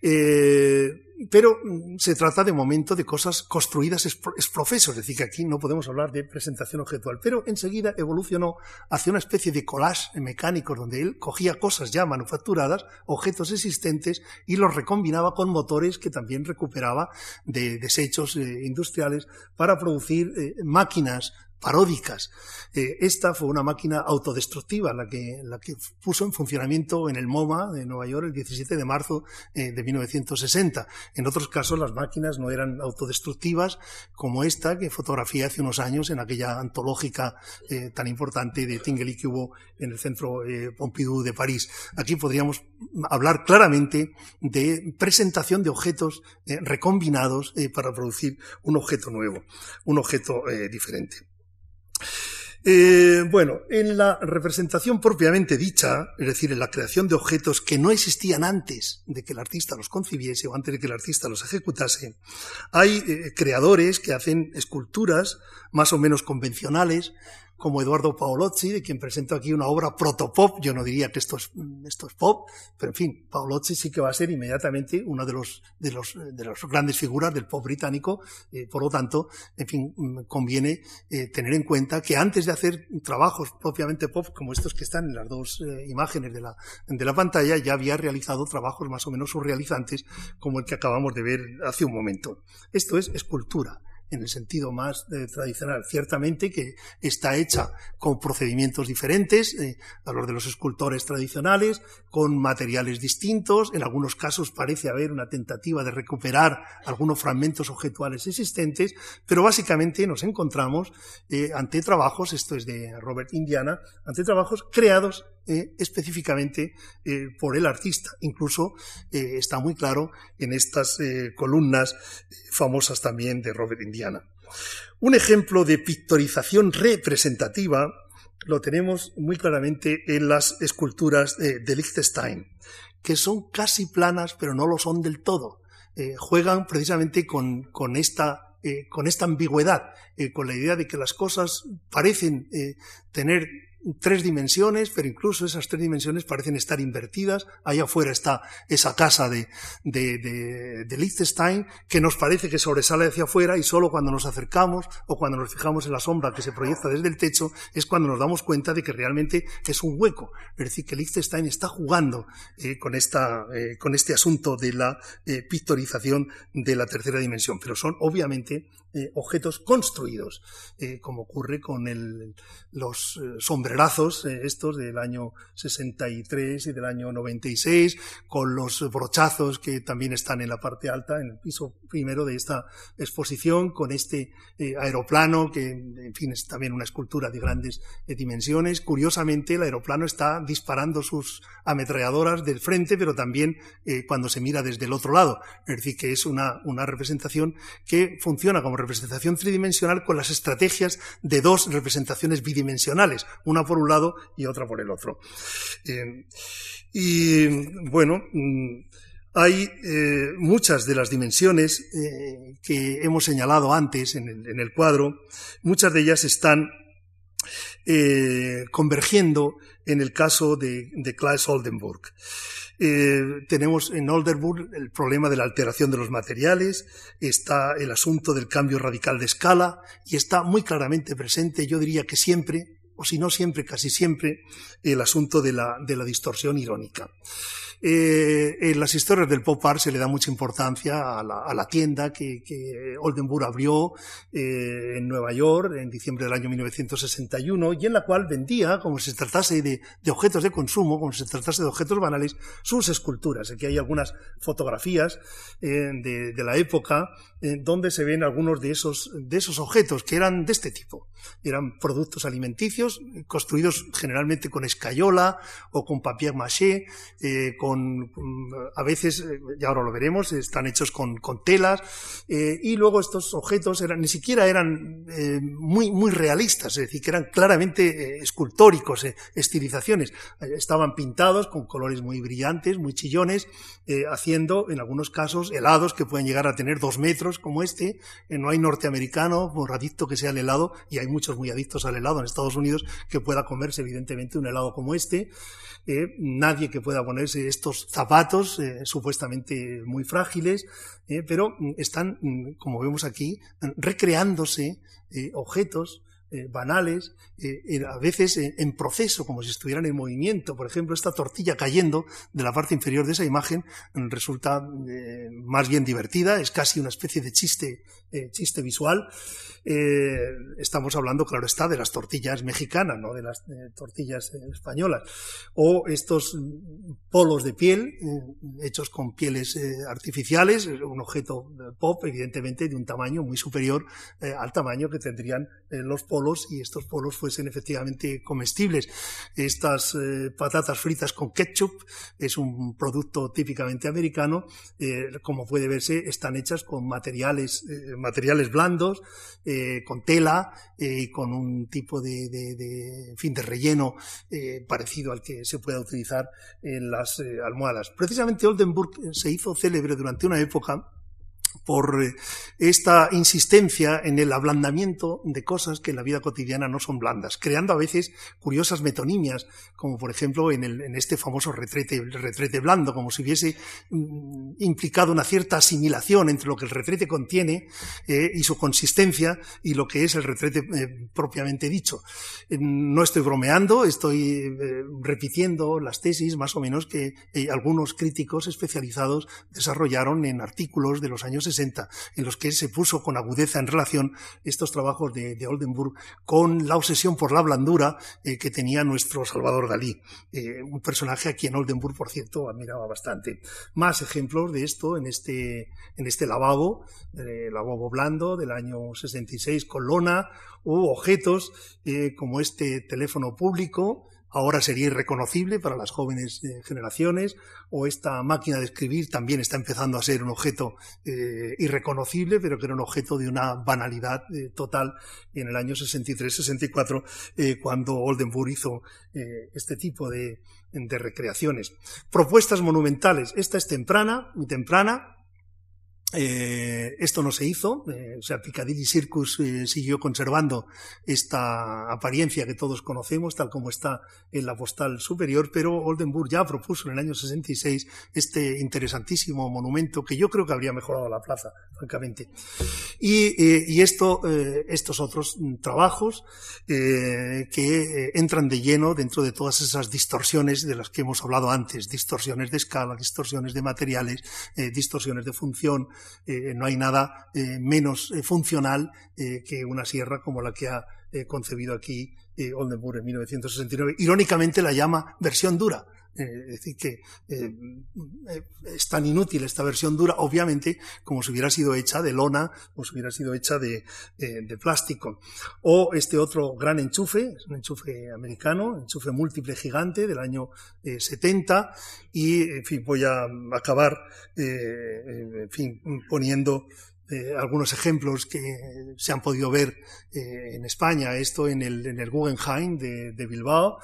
eh, pero mm, se trata de momento de cosas construidas es profeso, es decir, que aquí no podemos hablar de presentación objetual, pero enseguida evolucionó hacia una especie de collage mecánico donde él cogía cosas ya manufacturadas, objetos existentes, y los recombinaba con motores que también recuperaba de desechos industriales para producir máquinas paródicas. Eh, esta fue una máquina autodestructiva, la que, la que puso en funcionamiento en el MoMA de Nueva York el 17 de marzo eh, de 1960. En otros casos las máquinas no eran autodestructivas como esta que fotografié hace unos años en aquella antológica eh, tan importante de Tinguely que hubo en el centro Pompidou de París. Aquí podríamos hablar claramente de presentación de objetos recombinados para producir un objeto nuevo, un objeto diferente. Eh, bueno, en la representación propiamente dicha, es decir, en la creación de objetos que no existían antes de que el artista los concibiese o antes de que el artista los ejecutase, hay eh, creadores que hacen esculturas más o menos convencionales, como Eduardo Paolozzi, de quien presento aquí una obra protopop. Yo no diría que esto es, esto es pop, pero en fin, Paolozzi sí que va a ser inmediatamente una de los, de los, de las grandes figuras del pop británico. Eh, por lo tanto, en fin, mm, conviene eh, tener en cuenta que antes de hacer trabajos propiamente pop, como estos que están en las dos eh, imágenes de la, de la pantalla, ya había realizado trabajos más o menos surrealizantes, como el que acabamos de ver hace un momento. Esto es escultura en el sentido más eh, tradicional. Ciertamente que está hecha con procedimientos diferentes eh, a los de los escultores tradicionales, con materiales distintos. En algunos casos parece haber una tentativa de recuperar algunos fragmentos objetuales existentes, pero básicamente nos encontramos eh, ante trabajos, esto es de Robert Indiana, ante trabajos creados eh, específicamente eh, por el artista. Incluso eh, está muy claro en estas columnas famosas también de Robert Indiana. Un ejemplo de pictorización representativa lo tenemos muy claramente en las esculturas de Liechtenstein, que son casi planas, pero no lo son del todo. juegan precisamente con, esta con esta ambigüedad, con la idea de que las cosas parecen tener tres dimensiones, pero incluso esas tres dimensiones parecen estar invertidas. Allá afuera está esa casa de, de, de, Liechtenstein que nos parece que sobresale hacia afuera y solo cuando nos acercamos o cuando nos fijamos en la sombra que se proyecta desde el techo es cuando nos damos cuenta de que realmente es un hueco. Es decir, que Liechtenstein está jugando eh, con, esta, eh, con este asunto de la eh, pictorización de la tercera dimensión, pero son obviamente objetos construidos, como ocurre con el, los sombreros brazos eh, estos del año 63 y del año 96, con los brochazos que también están en la parte alta, en el piso primero de esta exposición, con este eh, aeroplano, que en fin es también una escultura de grandes eh, dimensiones. Curiosamente, el aeroplano está disparando sus ametralladoras del frente, pero también cuando se mira desde el otro lado. Es decir, que es una, una representación que funciona como representación tridimensional con las estrategias de dos representaciones bidimensionales, una por un lado y otra por el otro. Eh, y bueno, mm, hay eh, muchas de las dimensiones eh, que hemos señalado antes en el, cuadro, muchas de ellas están convergiendo en el caso de, de Klaes Oldenburg. Eh, tenemos en Oldenburg el problema de la alteración de los materiales, está el asunto del cambio radical de escala y está muy claramente presente, yo diría que siempre, o si no siempre, casi siempre, el asunto de la, distorsión irónica. Eh, en las historias del pop art se le da mucha importancia a la, tienda que, Oldenburg abrió eh, en Nueva York en diciembre del año 1961 y en la cual vendía, como si se tratase de, objetos de consumo, como si se tratase de objetos banales, sus esculturas. Aquí hay algunas fotografías eh, de, la época donde se ven algunos de esos objetos que eran de este tipo. Eran productos alimenticios construidos generalmente con escayola o con papier maché, con a veces, eh, ya ahora lo veremos, están hechos con, telas, eh, y luego estos objetos eran, ni siquiera eran eh, muy, muy realistas, es decir, que eran claramente escultóricos, estilizaciones. estaban pintados con colores muy brillantes, muy chillones, haciendo, en algunos casos, helados que pueden llegar a tener dos metros, como este. no hay norteamericano, por que sea el helado, y hay muchos muy adictos al helado en Estados Unidos, que pueda comerse, evidentemente, un helado como este. nadie que pueda ponerse estos zapatos eh, supuestamente muy frágiles, eh, pero mm, están, mm, como vemos aquí, recreándose eh, banales, a veces en proceso, como si estuvieran en movimiento. Por ejemplo, esta tortilla cayendo de la parte inferior de esa imagen mm, resulta más bien divertida, es casi una especie de chiste, chiste visual. estamos hablando, claro está, de las tortillas mexicanas, no de las tortillas españolas. O estos polos de piel eh, hechos con pieles eh, artificiales, un objeto pop, evidentemente, de un tamaño muy superior eh, al tamaño que tendrían los polos y estos polos fuesen efectivamente comestibles. Estas patatas fritas con ketchup es un producto típicamente americano, como puede verse, están hechas con materiales, materiales blandos, con tela y con un tipo de, fin, de relleno parecido al que se pueda utilizar en las eh, almohadas. Precisamente Oldenburg se hizo célebre durante una época por eh, esta insistencia en el ablandamiento de cosas que en la vida cotidiana no son blandas, creando a veces curiosas metonimias, como por ejemplo en, este famoso retrete, retrete blando, como si hubiese mm, implicado una cierta asimilación entre lo que el retrete contiene eh, y su consistencia y lo que es el retrete eh, propiamente dicho. no estoy bromeando, estoy repitiendo las tesis más o menos que algunos críticos especializados desarrollaron en artículos de los años en los que se puso con agudeza en relación estos trabajos de, Oldenburg con la obsesión por la blandura eh, que tenía nuestro Salvador Dalí, eh, un personaje a quien Oldenburg, por cierto, admiraba bastante. Más ejemplos de esto en este, en este lavabo, el lavabo blando del año 66 con lona, u objetos eh, como este teléfono público, ahora sería irreconocible para las jóvenes eh, generaciones, o esta máquina de escribir también está empezando a ser un objeto eh, irreconocible, pero que era un objeto de una banalidad eh, total en el año 63-64, cuando Oldenburg hizo este tipo de, de recreaciones. Propuestas monumentales, esta es temprana, muy temprana, eh, esto no se hizo, eh, o sea, Piccadilly Circus eh, siguió conservando esta apariencia que todos conocemos, tal como está en la postal superior, pero Oldenburg ya propuso en el año 66 este interesantísimo monumento que yo creo que habría mejorado la plaza, francamente. Y, esto, estos otros trabajos que entran de lleno dentro de todas esas distorsiones de las que hemos hablado antes, distorsiones de escala, distorsiones de materiales, distorsiones de función, eh, no hay nada eh, menos eh, funcional que una sierra como la que ha concebido aquí Oldenburg en 1969. Irónicamente la llama versión dura, eh, es decir, que eh, es tan inútil esta versión dura, obviamente, como si hubiera sido hecha de lona o si hubiera sido hecha de, plástico. O este otro gran enchufe, es un enchufe americano, enchufe múltiple gigante del año 70, eh, y, en fin, voy a acabar, en fin, poniendo algunos ejemplos que se han podido ver en España, esto en el, en el Guggenheim de Bilbao,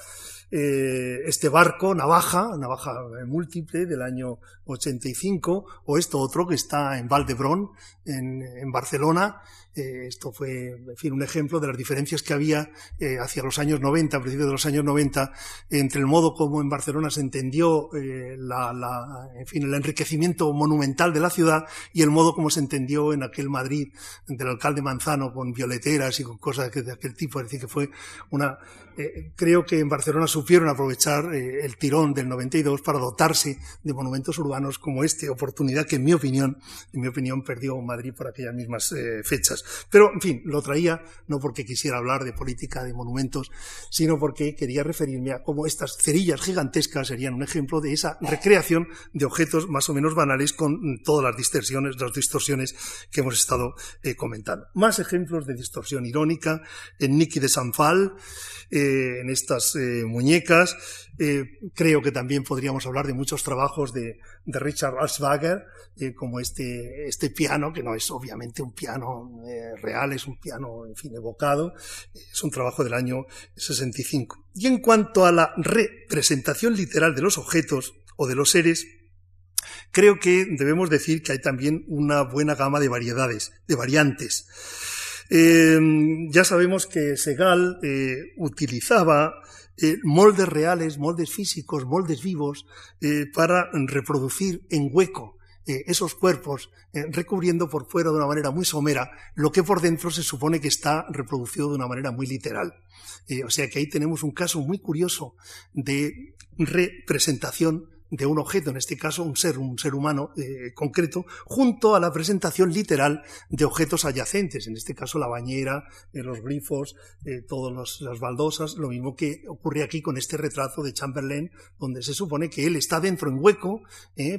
eh, este barco, Navaja, Navaja múltiple del año 85, o esto otro que está en Valdebrón, en, Barcelona, Eh, esto fue, en fin, un ejemplo de las diferencias que había eh, hacia los años 90, a principios de los años 90, entre el modo como en Barcelona se entendió eh, en fin, el enriquecimiento monumental de la ciudad y el modo como se entendió en aquel Madrid del alcalde Manzano con violeteras y con cosas de aquel tipo. Es decir, que fue una, creo que en Barcelona supieron aprovechar el tirón del 92 para dotarse de monumentos urbanos como este, oportunidad que en mi opinión, en mi opinión perdió Madrid por aquellas mismas fechas. Pero, en fin, lo traía no porque quisiera hablar de política de monumentos, sino porque quería referirme a cómo estas cerillas gigantescas serían un ejemplo de esa recreación de objetos más o menos banales con todas las distorsiones, las distorsiones que hemos estado eh, comentando. Más ejemplos de distorsión irónica en Nicky de Sanfal, eh, en estas eh, muñecas. creo que también podríamos hablar de muchos trabajos de, de Richard Aswager, como este, este piano, que no es obviamente un piano real, es un piano, en fin, evocado, es un trabajo del año 65. Y en cuanto a la representación literal de los objetos o de los seres, creo que debemos decir que hay también una buena gama de variedades, de variantes. Eh, ya sabemos que Segal eh, utilizaba eh, moldes reales, moldes físicos, moldes vivos, para reproducir en hueco eh, esos cuerpos eh, recubriendo por fuera de una manera muy somera lo que por dentro se supone que está reproducido de una manera muy literal. Eh, o sea que ahí tenemos un caso muy curioso de representación de un objeto, en este caso un ser, un ser humano eh, concreto, junto a la presentación literal de objetos adyacentes, en este caso la bañera, eh, los grifos, eh, todas las baldosas, lo mismo que ocurre aquí con este retrato de Chamberlain, donde se supone que él está dentro en hueco,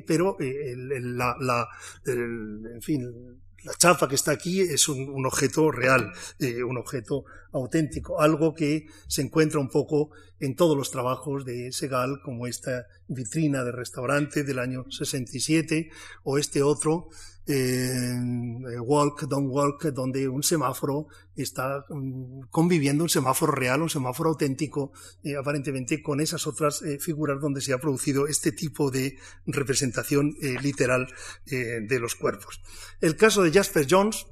pero la, la en fin, la chafa que está aquí es un, objeto real, eh, un objeto auténtico, algo que se encuentra un poco en todos los trabajos de Segal, como esta vitrina de restaurante del año 67 o este otro eh, Walk, Don't Walk, donde un semáforo está mm, conviviendo, un semáforo real, un semáforo auténtico, eh, aparentemente con esas otras eh, figuras donde se ha producido este tipo de representación literal de los cuerpos. El caso de Jasper Jones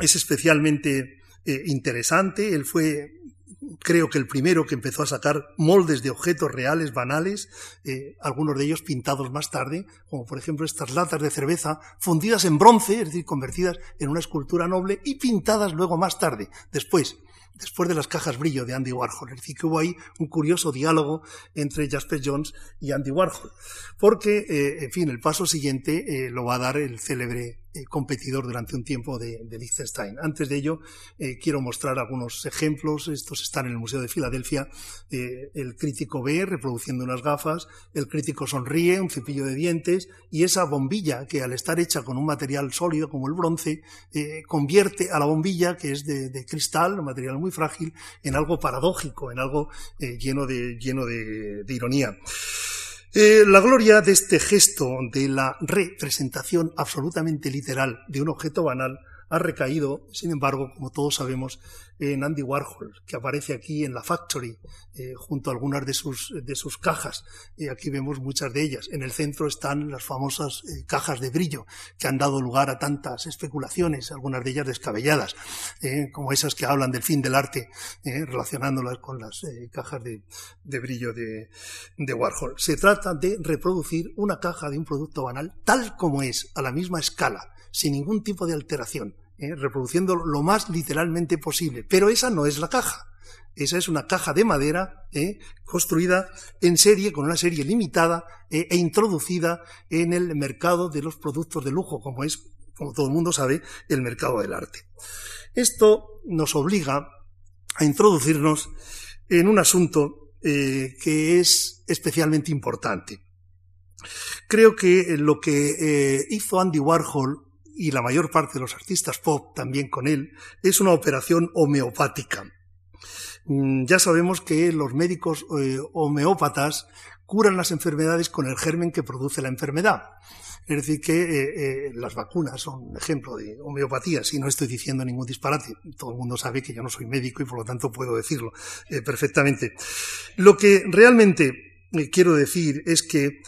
es especialmente interesante. Él fue creo que el primero que empezó a sacar moldes de objetos reales, banales, eh, algunos de ellos pintados más tarde, como por ejemplo estas latas de cerveza fundidas en bronce, es decir, convertidas en una escultura noble y pintadas luego más tarde, después después de las cajas brillo de Andy Warhol. Es decir, que hubo ahí un curioso diálogo entre Jasper Jones y Andy Warhol. Porque, eh, en fin, el paso siguiente eh, lo va a dar el célebre eh, competidor durante un tiempo de, Liechtenstein. Antes de ello, quiero mostrar algunos ejemplos. Estos están en el Museo de Filadelfia. el crítico ve reproduciendo unas gafas, el crítico sonríe, un cepillo de dientes, y esa bombilla que al estar hecha con un material sólido como el bronce, convierte a la bombilla, que es de, de cristal, material muy frágil, en algo paradójico, en algo eh, lleno, de, lleno de, ironía. Eh, la gloria de este gesto de la representación absolutamente literal de un objeto banal ha recaído, sin embargo, como todos sabemos, en Andy Warhol, que aparece aquí en la Factory, eh, junto a algunas de sus, de sus cajas. y aquí vemos muchas de ellas. En el centro están las famosas eh, cajas de brillo, que han dado lugar a tantas especulaciones, algunas de ellas descabelladas, eh, como esas que hablan del fin del arte, relacionándolas con las cajas de, de brillo de, de Warhol. Se trata de reproducir una caja de un producto banal tal como es, a la misma escala, sin ningún tipo de alteración ¿eh? reproduciendo lo más literalmente posible. Pero esa no es la caja. Esa es una caja de madera ¿eh? construida en serie, con una serie limitada ¿eh? e introducida en el mercado de los productos de lujo, como es, como todo el mundo sabe, el mercado del arte. Esto nos obliga a introducirnos en un asunto que es especialmente importante. Creo que lo que hizo Andy Warhol y la mayor parte de los artistas pop también con él, es una operación homeopática. Mm, ya sabemos que los médicos eh, homeópatas curan las enfermedades con el germen que produce la enfermedad. Es decir, que eh, eh, las vacunas son ejemplo de homeopatía, si no estoy diciendo ningún disparate. Todo el mundo sabe que yo no soy médico y por lo tanto puedo decirlo perfectamente. Lo que realmente quiero decir es que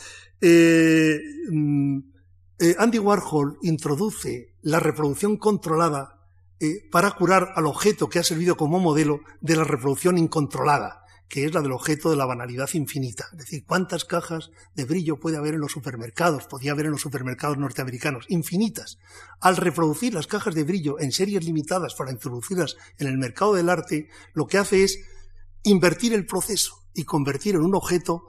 mm, eh, Andy Warhol introduce la reproducción controlada eh, para curar al objeto que ha servido como modelo de la reproducción incontrolada, que es la del objeto de la banalidad infinita. Es decir, ¿cuántas cajas de brillo puede haber en los supermercados? Podía haber en los supermercados norteamericanos. Infinitas. Al reproducir las cajas de brillo en series limitadas para introducirlas en el mercado del arte, lo que hace es invertir el proceso y convertir en un objeto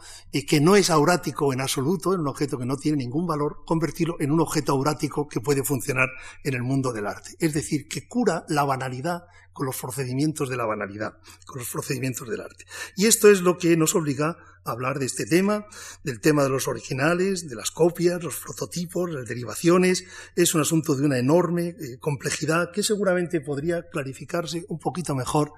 que no es aurático en absoluto, en un objeto que no tiene ningún valor, convertirlo en un objeto aurático que puede funcionar en el mundo del arte. Es decir, que cura la banalidad con los procedimientos de la banalidad, con los procedimientos del arte. Y esto es lo que nos obliga hablar de este tema, del tema de los originales, de las copias, los prototipos, las derivaciones. Es un asunto de una enorme eh, complejidad que seguramente podría clarificarse un poquito mejor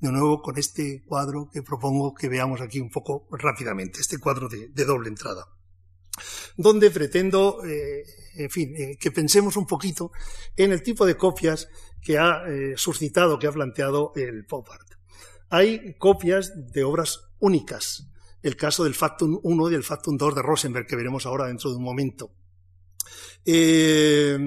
de nuevo con este cuadro que propongo que veamos aquí un poco rápidamente, este cuadro de, doble entrada donde pretendo, eh, en fin, eh, que pensemos un poquito en el tipo de copias que ha suscitado, que ha planteado el pop art. Hay copias de obras únicas, el caso del Factum 1 y el Factum 2 de Rosenberg, que veremos ahora dentro de un momento. Eh,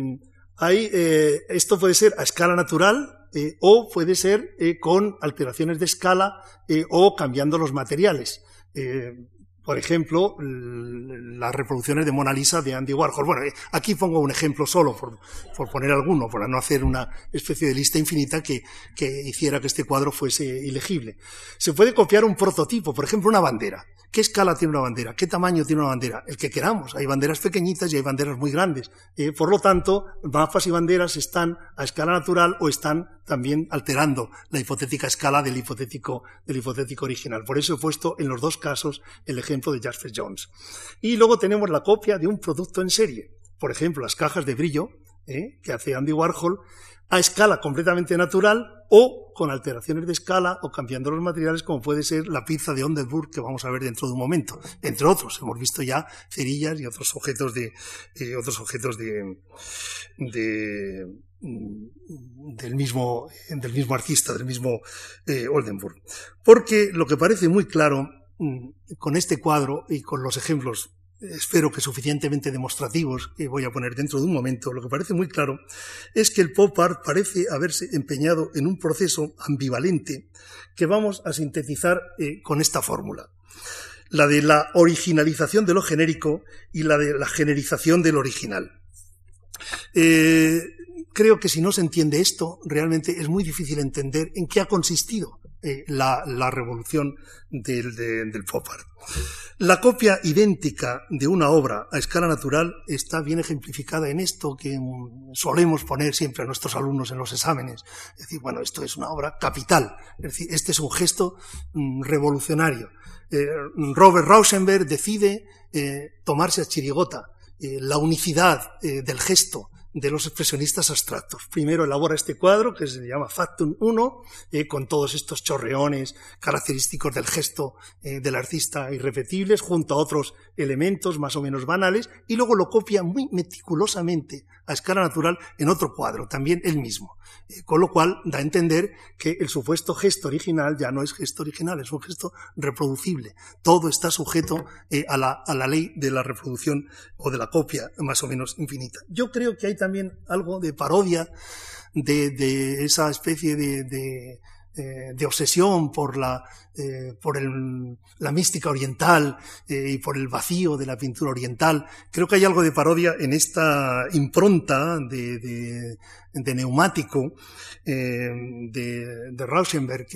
eh, esto puede ser a escala natural eh, o puede ser con alteraciones de escala o cambiando los materiales por ejemplo, las reproducciones de Mona Lisa de Andy Warhol. Bueno, eh, aquí pongo un ejemplo solo, por, poner alguno, para no hacer una especie de lista infinita que, que hiciera que este cuadro fuese ilegible. Se puede copiar un prototipo, por ejemplo, una bandera. ¿Qué escala tiene una bandera? ¿Qué tamaño tiene una bandera? El que queramos. Hay banderas pequeñitas y hay banderas muy grandes. Eh, por lo tanto, mapas y banderas están a escala natural o están también alterando la hipotética escala del hipotético, del hipotético original. Por eso he puesto en los dos casos el ejemplo de Jasper Jones. Y luego tenemos la copia de un producto en serie. Por ejemplo, las cajas de brillo eh, que hace Andy Warhol a escala completamente natural o con alteraciones de escala o cambiando los materiales como puede ser la pizza de Ondenburg que vamos a ver dentro de un momento. Entre otros, hemos visto ya cerillas y otros objetos de, eh, otros objetos de, mm, del mismo, del mismo artista, del mismo eh, Oldenburg. Porque lo que parece muy claro mm, con este cuadro y con los ejemplos espero que suficientemente demostrativos que voy a poner dentro de un momento, lo que parece muy claro es que el pop art parece haberse empeñado en un proceso ambivalente que vamos a sintetizar eh, con esta fórmula. La de la originalización de lo genérico y la de la generización del original. Eh, creo que si no se entiende esto, realmente es muy difícil entender en qué ha consistido eh, la, revolución del, art. La copia idéntica de una obra a escala natural está bien ejemplificada en esto que solemos poner siempre a nuestros alumnos en los exámenes. Es decir, bueno, esto es una obra capital. Es decir, este es un gesto mm, revolucionario. Eh, Robert Rauschenberg decide eh, tomarse a chirigota la unicidad del gesto de los expresionistas abstractos. Primero elabora este cuadro que se llama Factum 1, eh, con todos estos chorreones característicos del gesto eh, del artista irrepetibles, junto a otros elementos más o menos banales, y luego lo copia muy meticulosamente a escala natural en otro cuadro, también él mismo. Eh, con lo cual da a entender que el supuesto gesto original ya no es gesto original, es un gesto reproducible. Todo está sujeto a, la, a, la, ley de la reproducción o de la copia más o menos infinita. Yo creo que hay también algo de parodia de, esa especie de, eh, obsesión por la, eh, por la mística oriental eh, y por el vacío de la pintura oriental. Creo que hay algo de parodia en esta impronta de, neumático de, de Rauschenberg,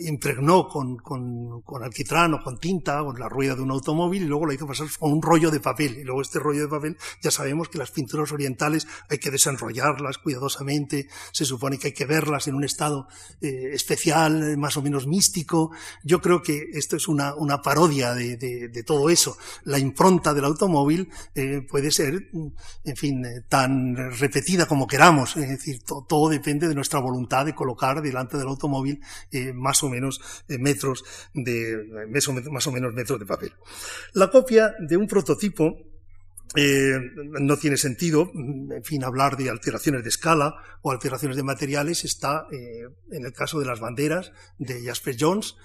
impregnó con, con, con, alquitrán o con tinta con la rueda de un automóvil y luego la hizo pasar con un rollo de papel. Y luego este rollo de papel, ya sabemos que las pinturas orientales hay que desenrollarlas cuidadosamente, se supone que hay que verlas en un estado eh, especial, más o menos místico. Yo creo que esto es una, una parodia de, de, de, todo eso. La impronta del automóvil eh, puede ser, en fin, eh, tan repetida como queramos. Es decir, todo depende de nuestra voluntad de colocar delante del automóvil más o menos eh, metros de, más o menos metros de papel. La copia de un prototipo eh, no tiene sentido, en fin, hablar de alteraciones de escala o alteraciones de materiales. Está, eh, en el caso de las banderas de Jasper Jones,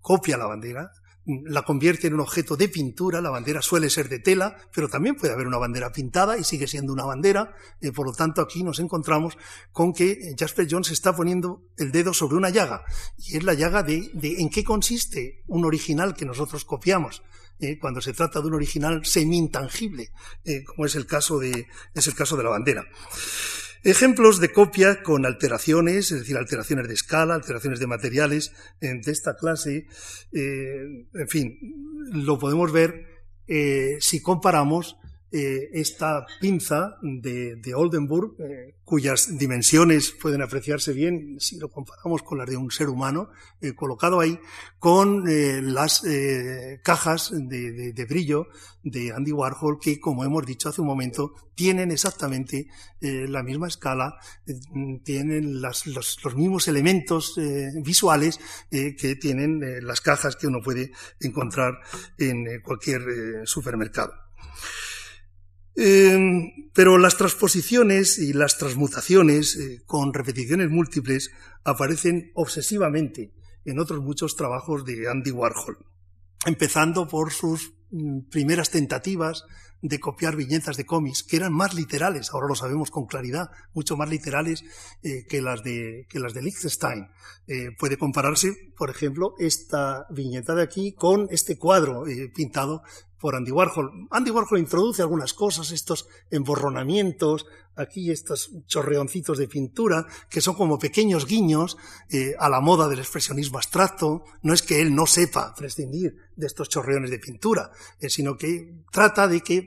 copia la bandera la convierte en un objeto de pintura, la bandera suele ser de tela, pero también puede haber una bandera pintada y sigue siendo una bandera, eh, por lo tanto aquí nos encontramos con que Jasper Jones está poniendo el dedo sobre una llaga, y es la llaga de, en qué consiste un original que nosotros copiamos. Eh, cuando se trata de un original semi-intangible, eh, como es el caso de, es el caso de la bandera. Ejemplos de copia con alteraciones, es decir, alteraciones de escala, alteraciones de materiales de esta clase, eh, en fin, lo podemos ver eh, si comparamos eh, esta pinza de, Oldenburg, eh, cuyas dimensiones pueden apreciarse bien si lo comparamos con las de un ser humano, eh, colocado ahí, con las cajas de, brillo de Andy Warhol, que, como hemos dicho hace un momento, tienen exactamente la misma escala, tienen los, mismos elementos visuales que tienen las cajas que uno puede encontrar en cualquier supermercado. Em, pero las transposiciones y las transmutaciones eh, con repeticiones múltiples aparecen obsesivamente en otros muchos trabajos de Andy Warhol, empezando por sus mm, primeras tentativas de copiar viñetas de cómics, que eran más literales, ahora lo sabemos con claridad, mucho más literales eh, que, las de, que las de Liechtenstein. Eh, puede compararse, por ejemplo, esta viñeta de aquí con este cuadro eh, pintado por Andy Warhol. Andy Warhol introduce algunas cosas, estos emborronamientos, aquí estos chorreoncitos de pintura, que son como pequeños guiños a la moda del expresionismo abstracto. No es que él no sepa prescindir de estos chorreones de pintura, sino que trata de que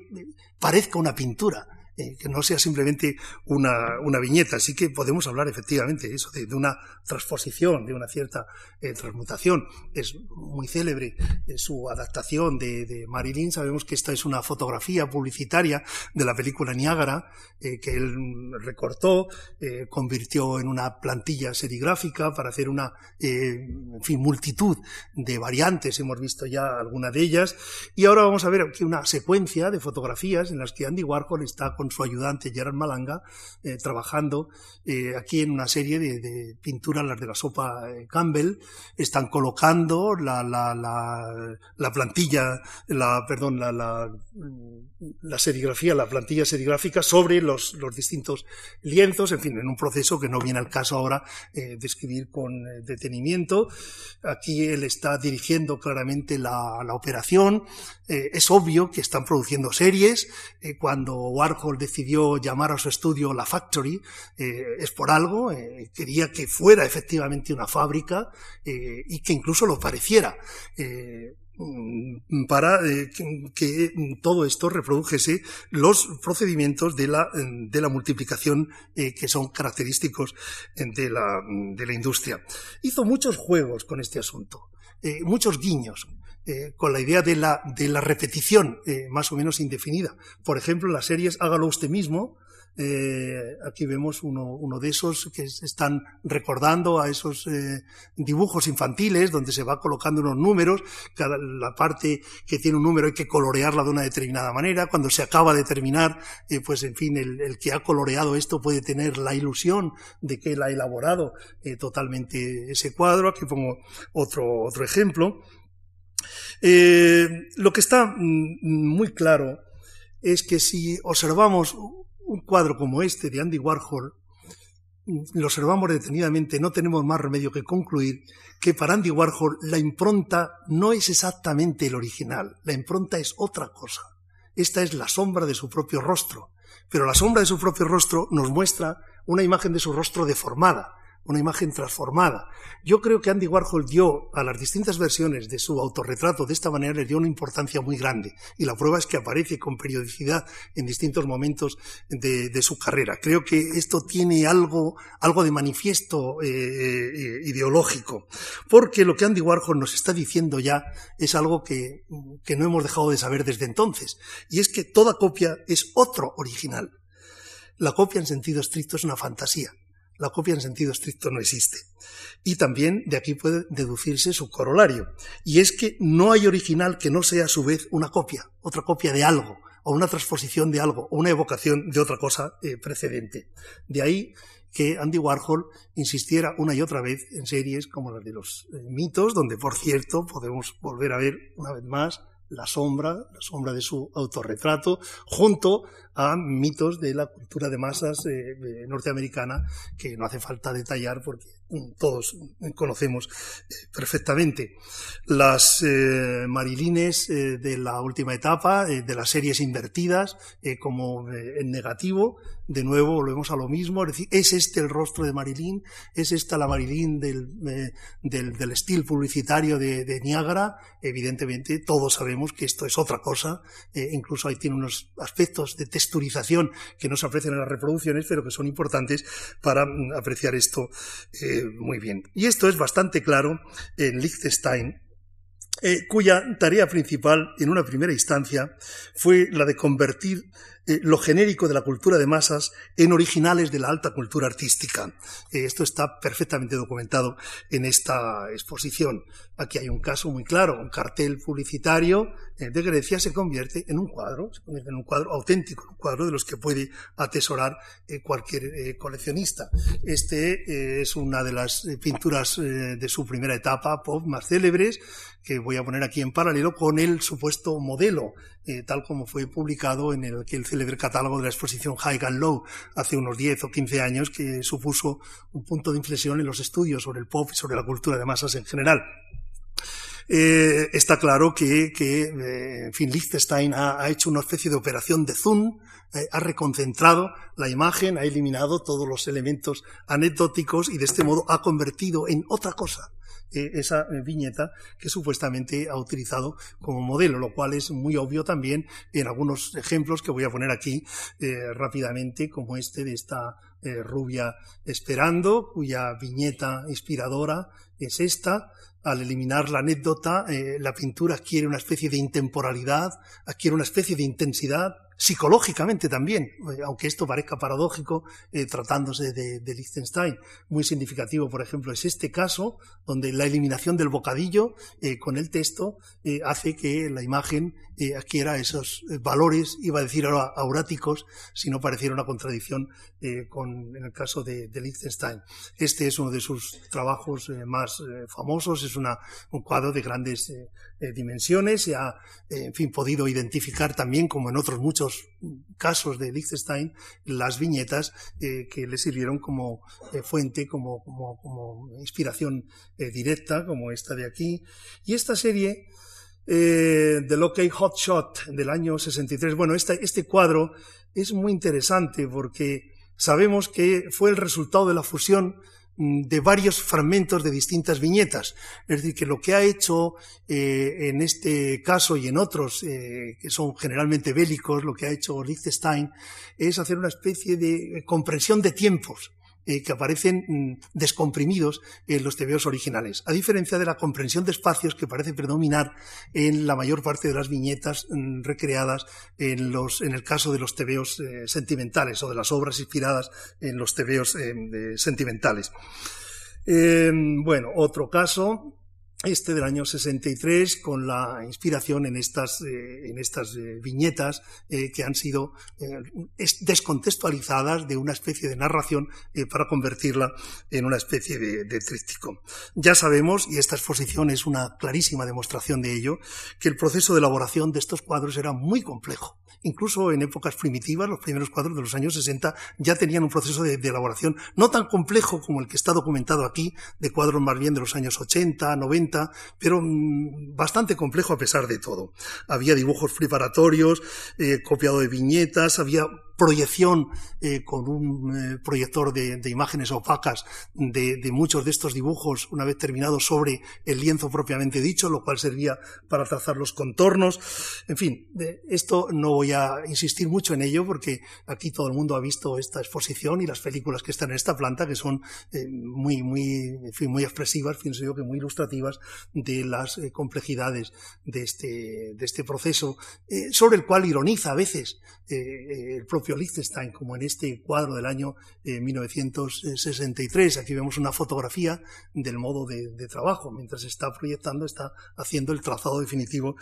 parezca una pintura, eh, que no sea simplemente una, una, viñeta. Así que podemos hablar efectivamente de eso, de, una transposición, de una cierta eh, transmutación. Es muy célebre eh, su adaptación de, de, Marilyn. Sabemos que esta es una fotografía publicitaria de la película Niágara, que él recortó, convirtió en una plantilla serigráfica para hacer una, en fin, multitud de variantes. Hemos visto ya alguna de ellas. Y ahora vamos a ver aquí una secuencia de fotografías en las que Andy Warhol está con su ayudante Gerard Malanga, eh, trabajando eh, aquí en una serie de, pinturas, las de la sopa eh, Campbell, están colocando la, la, plantilla, la, perdón, la, la, serigrafía, la plantilla serigráfica sobre los, los, distintos lienzos, en fin, en un proceso que no viene al caso ahora describir con detenimiento. Aquí él está dirigiendo claramente la, operación. es obvio que están produciendo series. cuando Warhol decidió llamar a su estudio La Factory, eh, es por algo, eh, quería que fuera efectivamente una fábrica eh, y que incluso lo pareciera para que, todo esto reprodujese los procedimientos de la, de la multiplicación que son característicos de la, de la industria. Hizo muchos juegos con este asunto, muchos guiños. Eh, con la idea de la, de la repetición eh, más o menos indefinida. Por ejemplo, en las series Hágalo usted mismo, eh, aquí vemos uno, uno, de esos que están recordando a esos dibujos infantiles donde se va colocando unos números, cada, la parte que tiene un número hay que colorearla de una determinada manera, cuando se acaba de terminar, pues en fin, el, el, que ha coloreado esto puede tener la ilusión de que él ha elaborado totalmente ese cuadro. Aquí pongo otro, otro ejemplo. Eh, lo que está mm, muy claro es que si observamos un cuadro como este de Andy Warhol, mm, lo observamos detenidamente, no tenemos más remedio que concluir que para Andy Warhol la impronta no es exactamente el original, la impronta es otra cosa. Esta es la sombra de su propio rostro, pero la sombra de su propio rostro nos muestra una imagen de su rostro deformada, una imagen transformada. Yo creo que Andy Warhol dio a las distintas versiones de su autorretrato de esta manera le dio una importancia muy grande y la prueba es que aparece con periodicidad en distintos momentos de, su carrera. Creo que esto tiene algo, algo de manifiesto eh, eh, ideológico, porque lo que Andy Warhol nos está diciendo ya es algo que, que no hemos dejado de saber desde entonces, y es que toda copia es otro original. La copia en sentido estricto es una fantasía la copia en sentido estricto no existe. Y también de aquí puede deducirse su corolario, y es que no hay original que no sea a su vez una copia, otra copia de algo, o una transposición de algo, o una evocación de otra cosa eh, precedente. De ahí que Andy Warhol insistiera una y otra vez en series como las de los eh, mitos, donde por cierto podemos volver a ver una vez más la sombra, la sombra de su autorretrato, junto a mitos de la cultura de masas eh, norteamericana que no hace falta detallar porque mm, todos conocemos eh, perfectamente. Las eh, marilines de la última etapa, de las series invertidas, como en negativo, de nuevo volvemos a lo mismo, es decir, ¿es este el rostro de Marilyn? ¿Es esta la Marilyn del, del, estilo publicitario de, de, Niágara? Evidentemente, todos sabemos que esto es otra cosa, incluso ahí tiene unos aspectos de texturización que no se aprecian en las reproducciones, pero que son importantes para mm, apreciar esto eh, muy bien. Y esto es bastante claro en Liechtenstein, eh, cuya tarea principal en una primera instancia fue la de convertir eh, lo genérico de la cultura de masas en originales de la alta cultura artística. Eh, esto está perfectamente documentado en esta exposición. Aquí hay un caso muy claro, un cartel publicitario eh, de Grecia se convierte en un cuadro, se convierte en un cuadro auténtico, un cuadro de los que puede atesorar cualquier coleccionista. Este es una de las pinturas de su primera etapa pop más célebres, que voy a poner aquí en paralelo con el supuesto modelo, tal como fue publicado en el célebre catálogo de la exposición High and Low hace unos 10 o 15 años, que supuso un punto de inflexión en los estudios sobre el pop y sobre la cultura de masas en general. Eh, está claro que, que eh, en fin, Liechtenstein ha, hecho una especie de operación de zoom, eh, ha reconcentrado la imagen, ha eliminado todos los elementos anecdóticos y de este modo ha convertido en otra cosa eh, esa eh, viñeta que supuestamente ha utilizado como modelo, lo cual es muy obvio también en algunos ejemplos que voy a poner aquí eh, rápidamente, como este de esta rubia esperando, cuya viñeta inspiradora es esta. Al eliminar la anécdota, la pintura adquiere una especie de intemporalidad, adquiere una especie de intensidad, psicológicamente también, eh, aunque esto parezca paradójico, eh, tratándose de, Liechtenstein. Muy significativo, por ejemplo, es este caso, donde la eliminación del bocadillo eh, con el texto hace que la imagen adquiera esos valores, iba a decir ahora auráticos, si no pareciera una contradicción con, en el caso de, de, Liechtenstein. Este es uno de sus trabajos más famosos, es una, un cuadro de grandes dimensiones, se ha, en fin, podido identificar también, como en otros muchos casos de Liechtenstein las viñetas eh, que le sirvieron como eh, fuente, como, como, inspiración eh, directa, como esta de aquí. Y esta serie de Lockheed Hot Shot del año 63, bueno, este cuadro es muy interesante porque sabemos que fue el resultado de la fusión de varios fragmentos de distintas viñetas. Es decir, que lo que ha hecho eh, en este caso y en otros, eh, que son generalmente bélicos, lo que ha hecho Liechtenstein, es hacer una especie de comprensión de tiempos. Eh, que aparecen mm, descomprimidos en los tebeos originales, a diferencia de la comprensión de espacios que parece predominar en la mayor parte de las viñetas mm, recreadas en, los, en el caso de los tebeos eh, sentimentales o de las obras inspiradas en los tebeos eh, sentimentales. bueno, otro caso este del año 63, con la inspiración en estas, eh, en estas eh, viñetas eh, que han sido descontextualizadas de una especie de narración para convertirla en una especie de, de, tríptico. Ya sabemos, y esta exposición es una clarísima demostración de ello, que el proceso de elaboración de estos cuadros era muy complejo. Incluso en épocas primitivas, los primeros cuadros de los años 60 ya tenían un proceso de, elaboración no tan complejo como el que está documentado aquí, de cuadros más bien de los años 80, 90, pero mm, bastante complejo a pesar de todo. Había dibujos preparatorios, eh, copiado de viñetas, había proyección eh, con un eh, proyector de, imágenes opacas de, muchos de estos dibujos una vez terminados sobre el lienzo propiamente dicho, lo cual servía para trazar los contornos. En fin, esto no voy a insistir mucho en ello porque aquí todo el mundo ha visto esta exposición y las películas que están en esta planta que son eh, muy, muy, muy expresivas, pienso yo que muy ilustrativas de las eh, complejidades de este, de este proceso, eh, sobre el cual ironiza a veces eh, el propio Liechtenstein, como en este cuadro del año 1963. Aquí vemos una fotografía del modo de, de, trabajo. Mientras está proyectando, está haciendo el trazado definitivo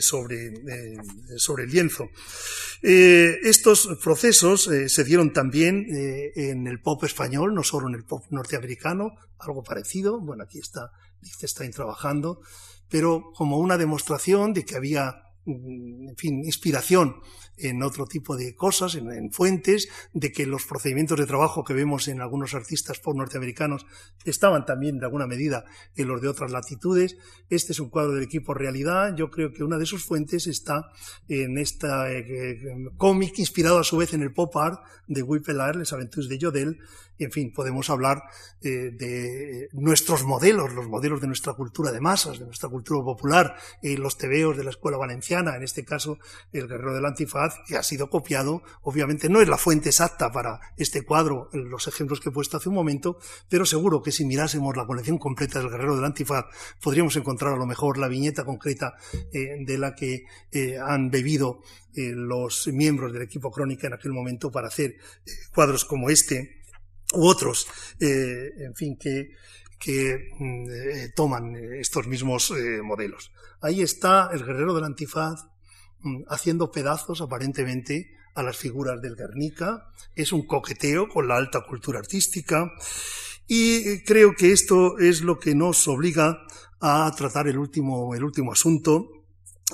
sobre, sobre el lienzo. estos procesos se dieron también en el pop español, no solo en el pop norteamericano, algo parecido. Bueno, aquí está Liechtenstein trabajando, pero como una demostración de que había Mm, en fin, inspiración en otro tipo de cosas, en, fuentes, de que los procedimientos de trabajo que vemos en algunos artistas pop norteamericanos estaban también de alguna medida en los de otras latitudes. Este es un cuadro del equipo Realidad. Yo creo que una de sus fuentes está en esta eh, cómic inspirado a su vez en el pop art de Whipple Les Aventures de Jodel, en fin, podemos hablar eh, de nuestros modelos, los modelos de nuestra cultura de masas, de nuestra cultura popular, eh, los tebeos de la escuela valenciana, en este caso el guerrero del antifaz, que ha sido copiado, obviamente no es la fuente exacta para este cuadro, los ejemplos que he puesto hace un momento, pero seguro que si mirásemos la colección completa del guerrero del antifaz, podríamos encontrar a lo mejor la viñeta concreta eh, de la que han bebido los miembros del equipo crónica en aquel momento para hacer cuadros como este u otros, eh, en fin, que, que mm, eh, toman estos mismos eh, modelos. Ahí está el guerrero del antifaz haciendo pedazos aparentemente a las figuras del Guernica. Es un coqueteo con la alta cultura artística y creo que esto es lo que nos obliga a tratar el último, el último asunto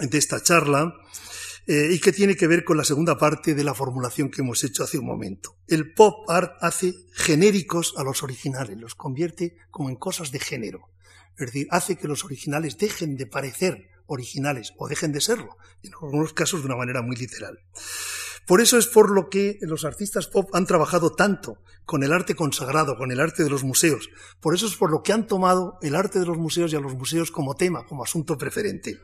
de esta charla, eh, y que tiene que ver con la segunda parte de la formulación que hemos hecho hace un momento. El pop art hace genéricos a los originales, los convierte como en cosas de género. Es decir, hace que los originales dejen de parecer originales o dejen de serlo, en algunos casos de una manera muy literal. Por eso es por lo que los artistas pop han trabajado tanto con el arte consagrado, con el arte de los museos. Por eso es por lo que han tomado el arte de los museos y a los museos como tema, como asunto preferente.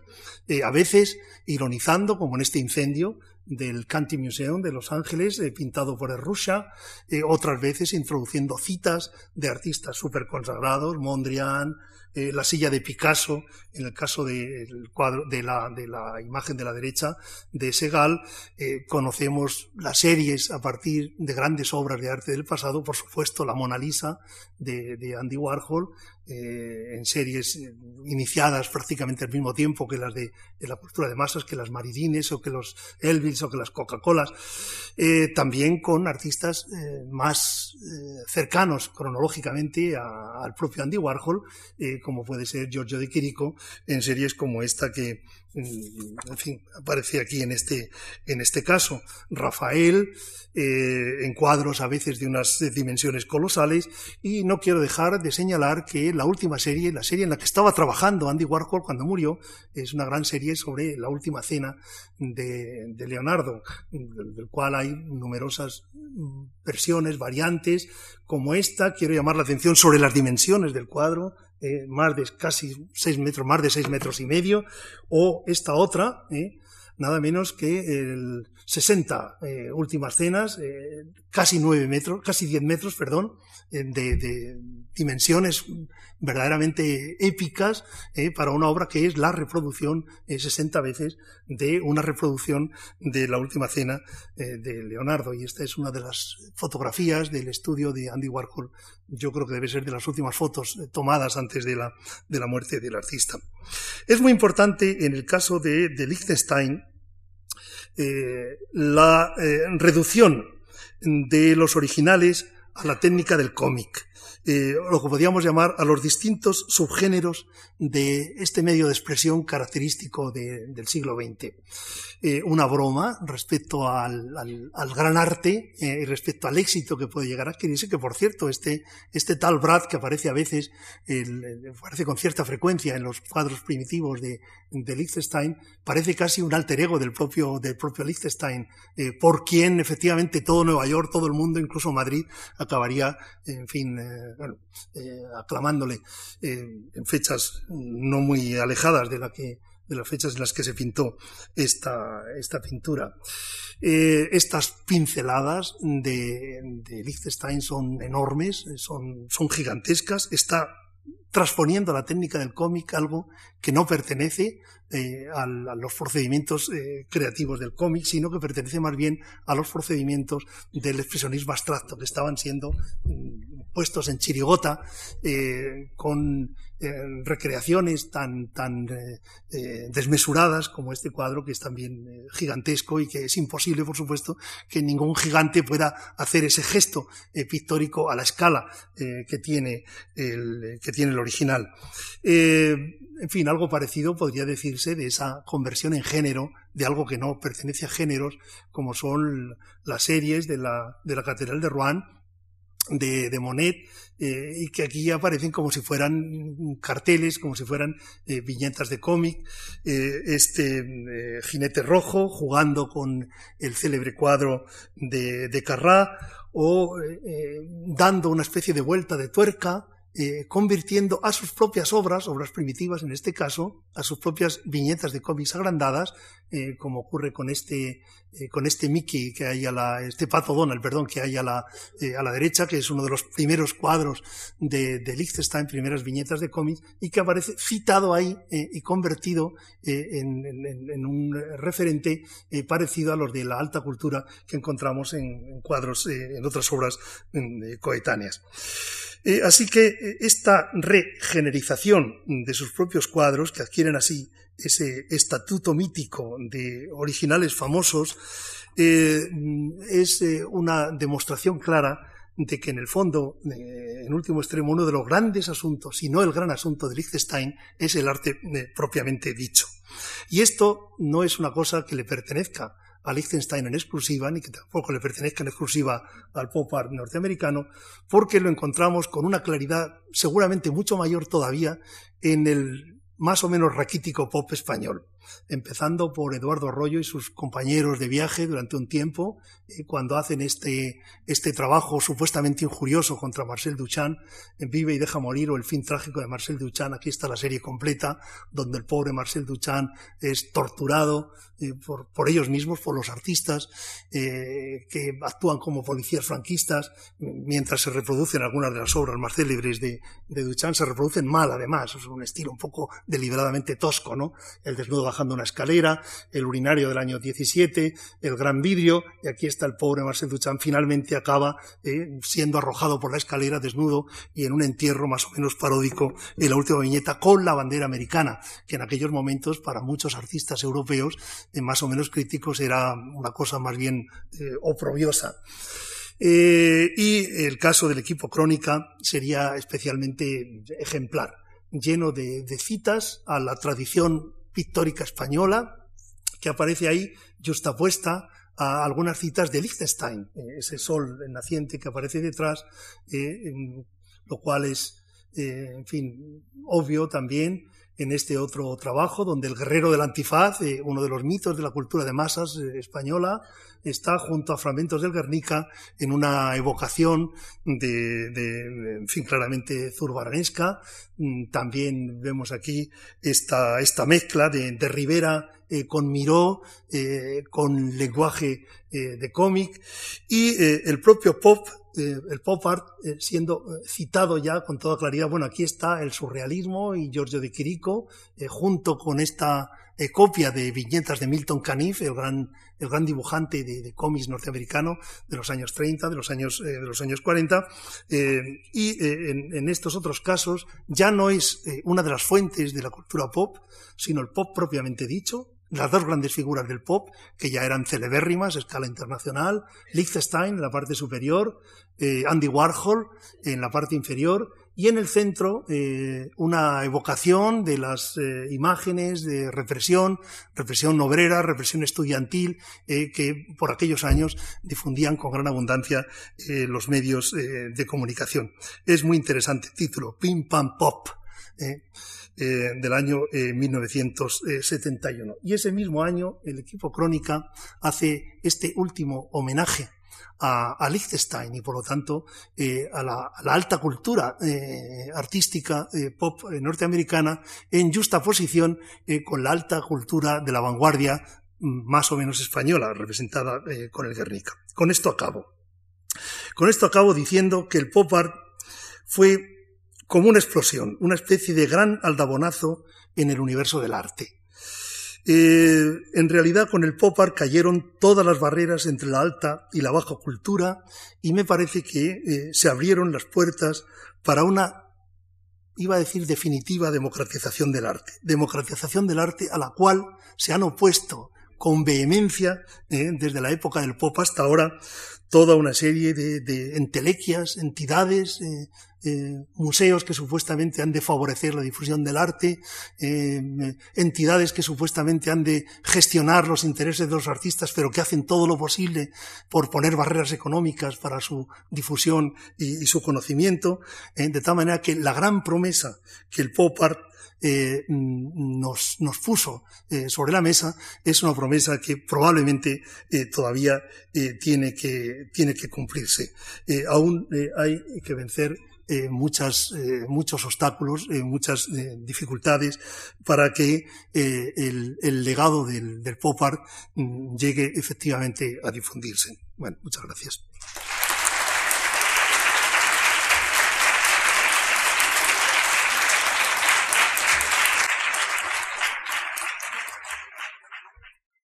Eh, a veces ironizando, como en este incendio del Canty Museum de Los Ángeles, eh, pintado por Errusha, eh, otras veces introduciendo citas de artistas súper consagrados, Mondrian, eh, la silla de Picasso, en el caso del cuadro, de, la, de la imagen de la derecha de Segal, eh, conocemos las series a partir de grandes obras de arte del pasado, por supuesto la Mona Lisa de, de Andy Warhol, eh, en series eh, iniciadas prácticamente al mismo tiempo que las de, la cultura de masas, que las Maridines o que los Elvis o que las Coca-Colas, eh, también con artistas más cercanos cronológicamente al propio Andy Warhol, como puede ser Giorgio de Chirico, en series como esta que, en fin, aparece aquí en este, en este caso. Rafael, en cuadros a veces de unas dimensiones colosales, y no quiero dejar de señalar que la última serie, la serie en la que estaba trabajando Andy Warhol cuando murió, es una gran serie sobre la última cena de, Leonardo, del, cual hay numerosas versiones, variantes, como esta, quiero llamar la atención sobre las dimensiones del cuadro, eh, más de casi seis metros, más de seis metros y medio, o esta otra, eh, nada menos que el 60 eh, últimas cenas, casi nueve metros, casi diez metros, perdón, de, dimensiones verdaderamente épicas eh, para una obra que es la reproducción 60 eh, veces de una reproducción de la última cena eh, de Leonardo. Y esta es una de las fotografías del estudio de Andy Warhol. Yo creo que debe ser de las últimas fotos tomadas antes de la, de la muerte del artista. Es muy importante en el caso de, de Liechtenstein la reducción de los originales a la técnica del cómic, eh, lo que podríamos llamar a los distintos subgéneros de este medio de expresión característico del siglo XX. Eh, una broma respecto al, gran arte eh, y respecto al éxito que puede llegar a adquirirse, que por cierto, este, este tal Brad que aparece a veces, aparece con cierta frecuencia en los cuadros primitivos de, de Liechtenstein, parece casi un alter ego del propio, del propio Liechtenstein, por quien efectivamente todo Nueva York, todo el mundo, incluso Madrid, acabaría, en fin, bueno, aclamándole en fechas no muy alejadas de, la que, de las fechas en las que se pintó esta, esta pintura. Eh, estas pinceladas de, de Liechtenstein son enormes, son, son gigantescas. Está transponiendo la técnica del cómic algo que no pertenece eh, a, los procedimientos eh, creativos del cómic, sino que pertenece más bien a los procedimientos del expresionismo abstracto que estaban siendo mm, puestos en chirigota eh, con recreaciones tan, tan desmesuradas como este cuadro que es también gigantesco y que es imposible, por supuesto, que ningún gigante pueda hacer ese gesto pictórico a la escala que, tiene el, que tiene el original en fin, algo parecido podría decirse de esa conversión en género de algo que no pertenece a géneros, como son las series de la, de la Catedral de Rouen, de, Monet, eh, y que aquí aparecen como si fueran carteles, como si fueran eh, viñetas de cómic. Eh, este jinete rojo jugando con el célebre cuadro de, de o dando una especie de vuelta de tuerca eh, convirtiendo a sus propias obras, obras primitivas en este caso, a sus propias viñetas de cómics agrandadas, eh, como ocurre con este, eh, con este Mickey que hay a la, este Pato Donald, perdón, que hay a la, a la derecha, que es uno de los primeros cuadros de, de Liechtenstein, primeras viñetas de cómics, y que aparece citado ahí y convertido en, en, un referente parecido a los de la alta cultura que encontramos en, cuadros, en otras obras coetáneas. Eh, así que eh, esta regenerización de sus propios cuadros, que adquieren así ese estatuto mítico de originales famosos, eh, es una demostración clara de que en el fondo, en último extremo, uno de los grandes asuntos, si no el gran asunto de Liechtenstein, es el arte propiamente dicho. Y esto no es una cosa que le pertenezca a Liechtenstein en exclusiva, ni que tampoco le pertenezca en exclusiva al pop art norteamericano, porque lo encontramos con una claridad seguramente mucho mayor todavía en el más o menos raquítico pop español empezando por Eduardo Arroyo y sus compañeros de viaje durante un tiempo, eh, cuando hacen este, este trabajo supuestamente injurioso contra Marcel Duchamp, Vive y deja morir o El fin trágico de Marcel Duchamp. Aquí está la serie completa, donde el pobre Marcel Duchamp es torturado eh, por, por, ellos mismos, por los artistas, eh, que actúan como policías franquistas, mientras se reproducen algunas de las obras más célebres de, de Duchamp, se reproducen mal además, es un estilo un poco deliberadamente tosco, ¿no? El desnudo una escalera, el urinario del año 17, el gran vidrio, y aquí está el pobre Marcel Duchamp, finalmente acaba eh, siendo arrojado por la escalera desnudo y en un entierro más o menos paródico en la última viñeta con la bandera americana, que en aquellos momentos para muchos artistas europeos eh, más o menos críticos era una cosa más bien eh, oprobiosa. y el caso del equipo Crónica sería especialmente ejemplar, lleno de, de citas a la tradición pictórica española, que aparece ahí justapuesta a algunas citas de Liechtenstein, eh, ese sol naciente que aparece detrás, eh, lo cual es, eh, en fin, obvio también en este otro trabajo, donde el guerrero del antifaz, uno de los mitos de la cultura de masas española, está junto a fragmentos del Guernica en una evocación de, en fin, claramente zurbaranesca. Mm, también vemos aquí esta, esta mezcla de, Rivera eh, con Miró, eh, con lenguaje eh, de cómic y el propio pop el pop art siendo citado ya con toda claridad. Bueno, aquí está el surrealismo y Giorgio de Quirico, junto con esta eh, copia de viñetas de Milton Caniff, el gran, el gran dibujante de, cómics norteamericano de los años 30, de los años, eh, de los años 40. Eh, y en, estos otros casos ya no es una de las fuentes de la cultura pop, sino el pop propiamente dicho, las dos grandes figuras del pop, que ya eran celebérrimas a escala internacional, Liechtenstein en la parte superior, Andy Warhol en la parte inferior, y en el centro eh, una evocación de las eh, imágenes de represión, represión obrera, represión estudiantil, eh, que por aquellos años difundían con gran abundancia los medios de comunicación. Es muy interesante el título, Pim Pam Pop. Del año 1971. Y ese mismo año el equipo Crónica hace este último homenaje a, Liechtenstein y por lo tanto eh, a, la, alta cultura eh, artística eh, pop norteamericana en justa posición con la alta cultura de la vanguardia mm, más o menos española representada con el Guernica. Con esto acabo. Con esto acabo diciendo que el pop art fue como una explosión, una especie de gran aldabonazo en el universo del arte. Eh, en realidad, con el pop art cayeron todas las barreras entre la alta y la baja cultura y me parece que eh, se abrieron las puertas para una, iba a decir, definitiva democratización del arte. Democratización del arte a la cual se han opuesto con vehemencia, eh, desde la época del pop hasta ahora, toda una serie de, entelequias, entidades, eh, eh, museos que supuestamente han de favorecer la difusión del arte, entidades que supuestamente han de gestionar los intereses de los artistas, pero que hacen todo lo posible por poner barreras económicas para su difusión y, y su conocimiento, de tal manera que la gran promesa que el pop art eh, mm, nos, puso eh, sobre la mesa es una promesa que probablemente eh, todavía tiene, que, tiene que cumplirse. aún hay que vencer muchos obstáculos, muchas dificultades para que el, el, legado del, del pop art mm, llegue efectivamente a difundirse. Bueno, muchas gracias.